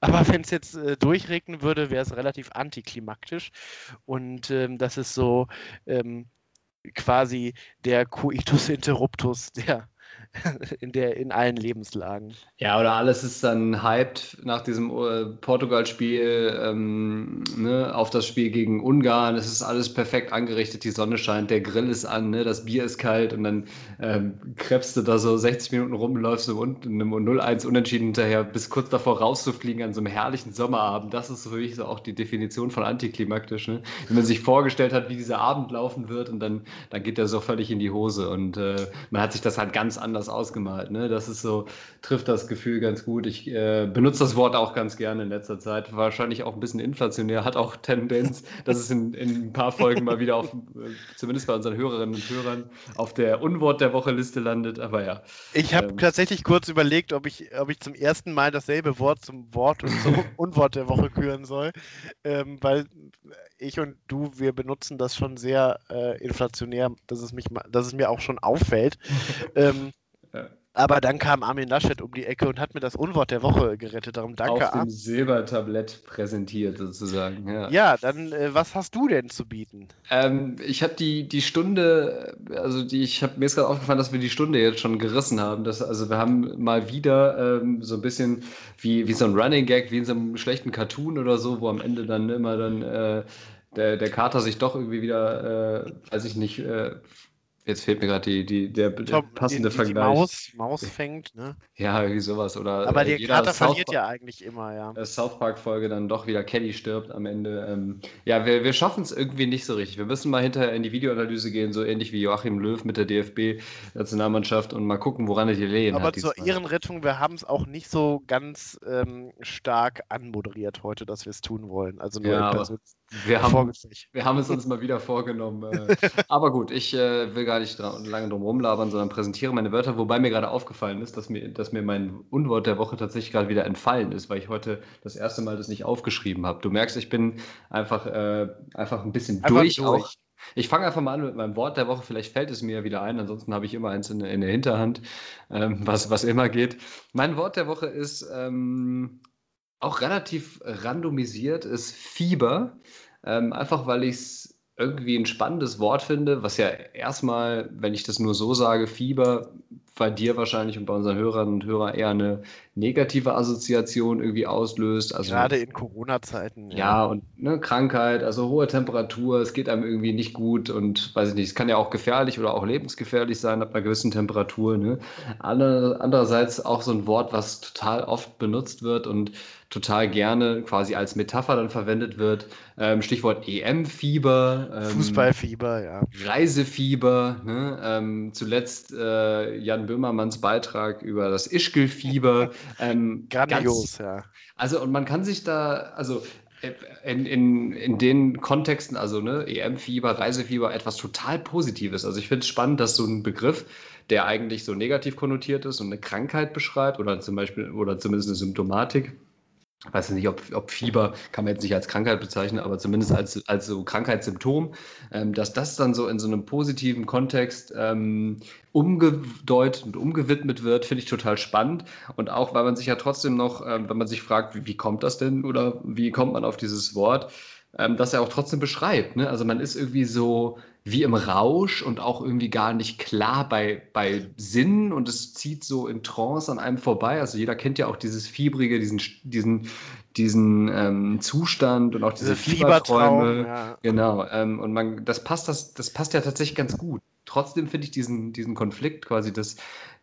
Aber wenn es jetzt äh, durchregnen würde, wäre es relativ antiklimaktisch. Und ähm, das ist so, ähm, quasi der Coitus interruptus der in, der, in allen Lebenslagen. Ja, oder alles ist dann hyped nach diesem äh, Portugal-Spiel ähm, ne, auf das Spiel gegen Ungarn. Es ist alles perfekt angerichtet, die Sonne scheint, der Grill ist an, ne, das Bier ist kalt und dann ähm, krebst du da so 60 Minuten rum, läufst du und einem 0-1 unentschieden hinterher, bis kurz davor rauszufliegen an so einem herrlichen Sommerabend. Das ist für mich so auch die Definition von antiklimaktisch. Ne? Wenn man sich vorgestellt hat, wie dieser Abend laufen wird und dann, dann geht der so völlig in die Hose und äh, man hat sich das halt ganz anders anders ausgemalt. Ne? Das ist so, trifft das Gefühl ganz gut. Ich äh, benutze das Wort auch ganz gerne in letzter Zeit. Wahrscheinlich auch ein bisschen inflationär, hat auch Tendenz, dass es in, in ein paar Folgen mal wieder auf, zumindest bei unseren Hörerinnen und Hörern, auf der Unwort der Woche Liste landet. Aber ja. Ich habe ähm, tatsächlich kurz überlegt, ob ich, ob ich zum ersten Mal dasselbe Wort zum Wort und zum Unwort der Woche küren soll, ähm, weil ich und du, wir benutzen das schon sehr äh, inflationär, dass es, mich, dass es mir auch schon auffällt. ähm, aber dann kam Armin Laschet um die Ecke und hat mir das Unwort der Woche gerettet. Darum danke. Auf dem Silbertablett präsentiert sozusagen. Ja, ja dann äh, was hast du denn zu bieten? Ähm, ich habe die, die Stunde, also die, ich habe mir ist gerade aufgefallen, dass wir die Stunde jetzt schon gerissen haben. Das, also wir haben mal wieder ähm, so ein bisschen wie, wie so ein Running Gag, wie in so einem schlechten Cartoon oder so, wo am Ende dann immer dann äh, der, der Kater sich doch irgendwie wieder, äh, weiß ich nicht, äh, Jetzt fehlt mir gerade die, die, der, der passende die, die, Vergleich. Die Maus, Maus fängt, ne? Ja, irgendwie sowas. Oder, Aber der Kater verliert ja eigentlich immer, ja. Der South Park-Folge dann doch wieder Kelly stirbt am Ende. Ähm, ja, wir, wir schaffen es irgendwie nicht so richtig. Wir müssen mal hinterher in die Videoanalyse gehen, so ähnlich wie Joachim Löw mit der DFB-Nationalmannschaft und mal gucken, woran er die Lehen hat. Aber zur diesmal. Ehrenrettung, wir haben es auch nicht so ganz ähm, stark anmoderiert heute, dass wir es tun wollen. Also nur ja, wir haben, wir haben es uns mal wieder vorgenommen. Äh, aber gut, ich äh, will gar nicht lange drum rumlabern, sondern präsentiere meine Wörter, wobei mir gerade aufgefallen ist, dass mir, dass mir mein Unwort der Woche tatsächlich gerade wieder entfallen ist, weil ich heute das erste Mal das nicht aufgeschrieben habe. Du merkst, ich bin einfach, äh, einfach ein bisschen einfach durch, durch. auch. Ich fange einfach mal an mit meinem Wort der Woche. Vielleicht fällt es mir wieder ein. Ansonsten habe ich immer eins in, in der Hinterhand, ähm, was, was immer geht. Mein Wort der Woche ist ähm, auch relativ randomisiert ist Fieber. Ähm, einfach weil ich es irgendwie ein spannendes Wort finde, was ja erstmal, wenn ich das nur so sage, Fieber, bei dir wahrscheinlich und bei unseren Hörern und Hörern eher eine negative Assoziation irgendwie auslöst. Also, Gerade in Corona-Zeiten. Ja, ja, und ne, Krankheit, also hohe Temperatur, es geht einem irgendwie nicht gut und weiß ich nicht, es kann ja auch gefährlich oder auch lebensgefährlich sein ab einer gewissen Temperatur. Ne? Andererseits auch so ein Wort, was total oft benutzt wird und total gerne quasi als Metapher dann verwendet wird. Ähm, Stichwort EM-Fieber. Ähm, Fußballfieber, ja. Reisefieber. Ne? Ähm, zuletzt äh, Jan Böhmermanns Beitrag über das Ischgl-Fieber. Ähm, Grandios, ganz, ja. Also, und man kann sich da, also äh, in, in, in den Kontexten, also ne, EM-Fieber, Reisefieber, etwas total Positives. Also ich finde es spannend, dass so ein Begriff, der eigentlich so negativ konnotiert ist und eine Krankheit beschreibt oder zum Beispiel oder zumindest eine Symptomatik, ich weiß nicht, ob, ob, Fieber kann man jetzt nicht als Krankheit bezeichnen, aber zumindest als, als so Krankheitssymptom, ähm, dass das dann so in so einem positiven Kontext ähm, umgedeutet und umgewidmet wird, finde ich total spannend. Und auch, weil man sich ja trotzdem noch, ähm, wenn man sich fragt, wie, wie, kommt das denn oder wie kommt man auf dieses Wort, ähm, das er auch trotzdem beschreibt. Ne? Also man ist irgendwie so wie im Rausch und auch irgendwie gar nicht klar bei, bei Sinn und es zieht so in Trance an einem vorbei. Also jeder kennt ja auch dieses Fiebrige, diesen, diesen, diesen ähm, Zustand und auch diese, diese Fieberträume. Ja. Genau. Ähm, und man, das passt, das, das passt ja tatsächlich ganz gut. Trotzdem finde ich diesen, diesen Konflikt quasi das,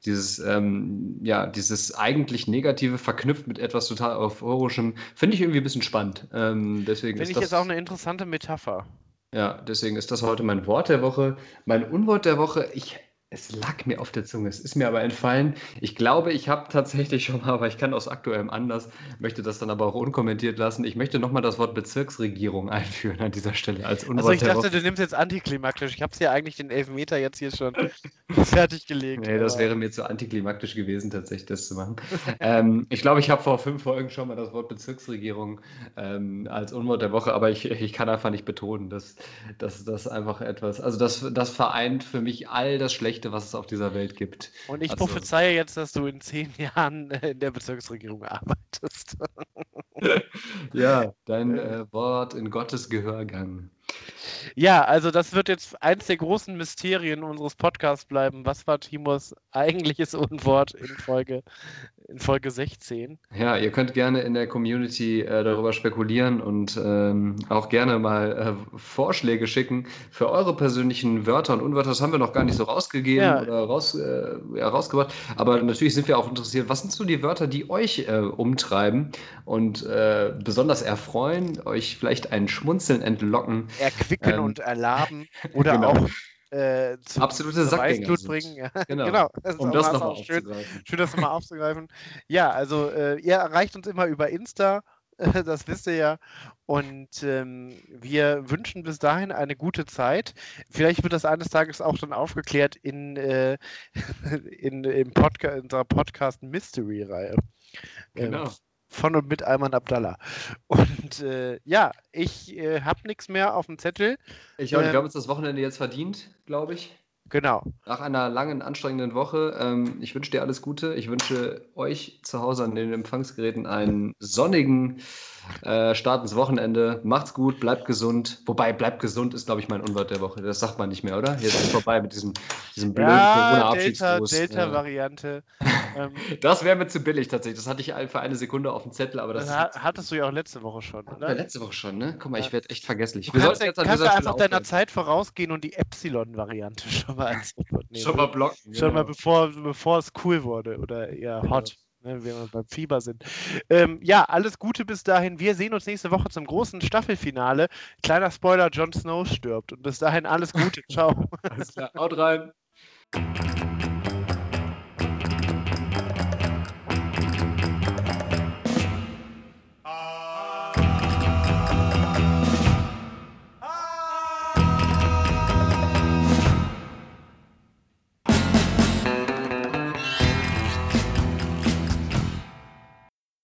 dieses, ähm, ja, dieses eigentlich Negative verknüpft mit etwas total Euphorischem, finde ich irgendwie ein bisschen spannend. Ähm, deswegen finde ich das, jetzt auch eine interessante Metapher. Ja, deswegen ist das heute mein Wort der Woche. Mein Unwort der Woche, ich es lag mir auf der Zunge, es ist mir aber entfallen. Ich glaube, ich habe tatsächlich schon mal, aber ich kann aus aktuellem Anlass, möchte das dann aber auch unkommentiert lassen. Ich möchte nochmal das Wort Bezirksregierung einführen an dieser Stelle als Unwort Also ich dachte, du nimmst jetzt antiklimaktisch. Ich habe es ja eigentlich den Elfmeter jetzt hier schon fertig gelegt. Nee, das wäre mir zu antiklimaktisch gewesen, tatsächlich das zu machen. ähm, ich glaube, ich habe vor fünf Folgen schon mal das Wort Bezirksregierung ähm, als Unwort der Woche, aber ich, ich kann einfach nicht betonen, dass das einfach etwas, also das, das vereint für mich all das Schlechte Schlechte, was es auf dieser Welt gibt. Und ich also, prophezeie jetzt, dass du in zehn Jahren äh, in der Bezirksregierung arbeitest. ja, dein äh, Wort in Gottes Gehörgang. Ja, also das wird jetzt eins der großen Mysterien unseres Podcasts bleiben. Was war Timos eigentliches Unwort in Folge, in Folge 16? Ja, ihr könnt gerne in der Community äh, darüber spekulieren und ähm, auch gerne mal äh, Vorschläge schicken für eure persönlichen Wörter und Unwörter. Das haben wir noch gar nicht so rausgegeben ja. oder raus, äh, ja, rausgebracht. Aber natürlich sind wir auch interessiert, was sind so die Wörter, die euch äh, umtreiben und äh, besonders erfreuen, euch vielleicht ein Schmunzeln entlocken erquicken ähm, und erlaben oder genau. auch äh, zum, absolute Sackgänger bringen. Ja, genau. genau. Das um das nochmal schön, schön, das nochmal aufzugreifen. Ja, also äh, ihr erreicht uns immer über Insta, das wisst ihr ja. Und ähm, wir wünschen bis dahin eine gute Zeit. Vielleicht wird das eines Tages auch dann aufgeklärt in, äh, in, in, Podca in unserer Podcast Mystery-Reihe. Genau. Ähm, von und mit Ayman Abdallah. Und äh, ja, ich äh, habe nichts mehr auf dem Zettel. Ich ähm, wir haben uns das Wochenende jetzt verdient, glaube ich. Genau. Nach einer langen, anstrengenden Woche. Ähm, ich wünsche dir alles Gute. Ich wünsche euch zu Hause an den Empfangsgeräten einen sonnigen äh, Start ins Wochenende. Macht's gut, bleibt gesund. Wobei, bleibt gesund ist, glaube ich, mein Unwort der Woche. Das sagt man nicht mehr, oder? Jetzt ist vorbei mit diesem, diesem blöden ja, Corona-Abschiedsgruß. Delta-Variante. Ja. das wäre mir zu billig tatsächlich. Das hatte ich für eine Sekunde auf dem Zettel, aber das. das hattest du ja auch letzte Woche schon, oder? Ja, letzte Woche schon, ne? Guck mal, ich werde echt vergesslich. Du kannst, jetzt kannst du einfach deiner Zeit vorausgehen und die Epsilon-Variante schon mal als. Schon mal blocken. Schon genau. mal bevor, bevor es cool wurde oder eher genau. hot ne, wenn wir beim Fieber sind. Ähm, ja, alles Gute bis dahin. Wir sehen uns nächste Woche zum großen Staffelfinale. Kleiner Spoiler, Jon Snow stirbt. Und bis dahin alles Gute. Ciao. Alles klar. Haut rein.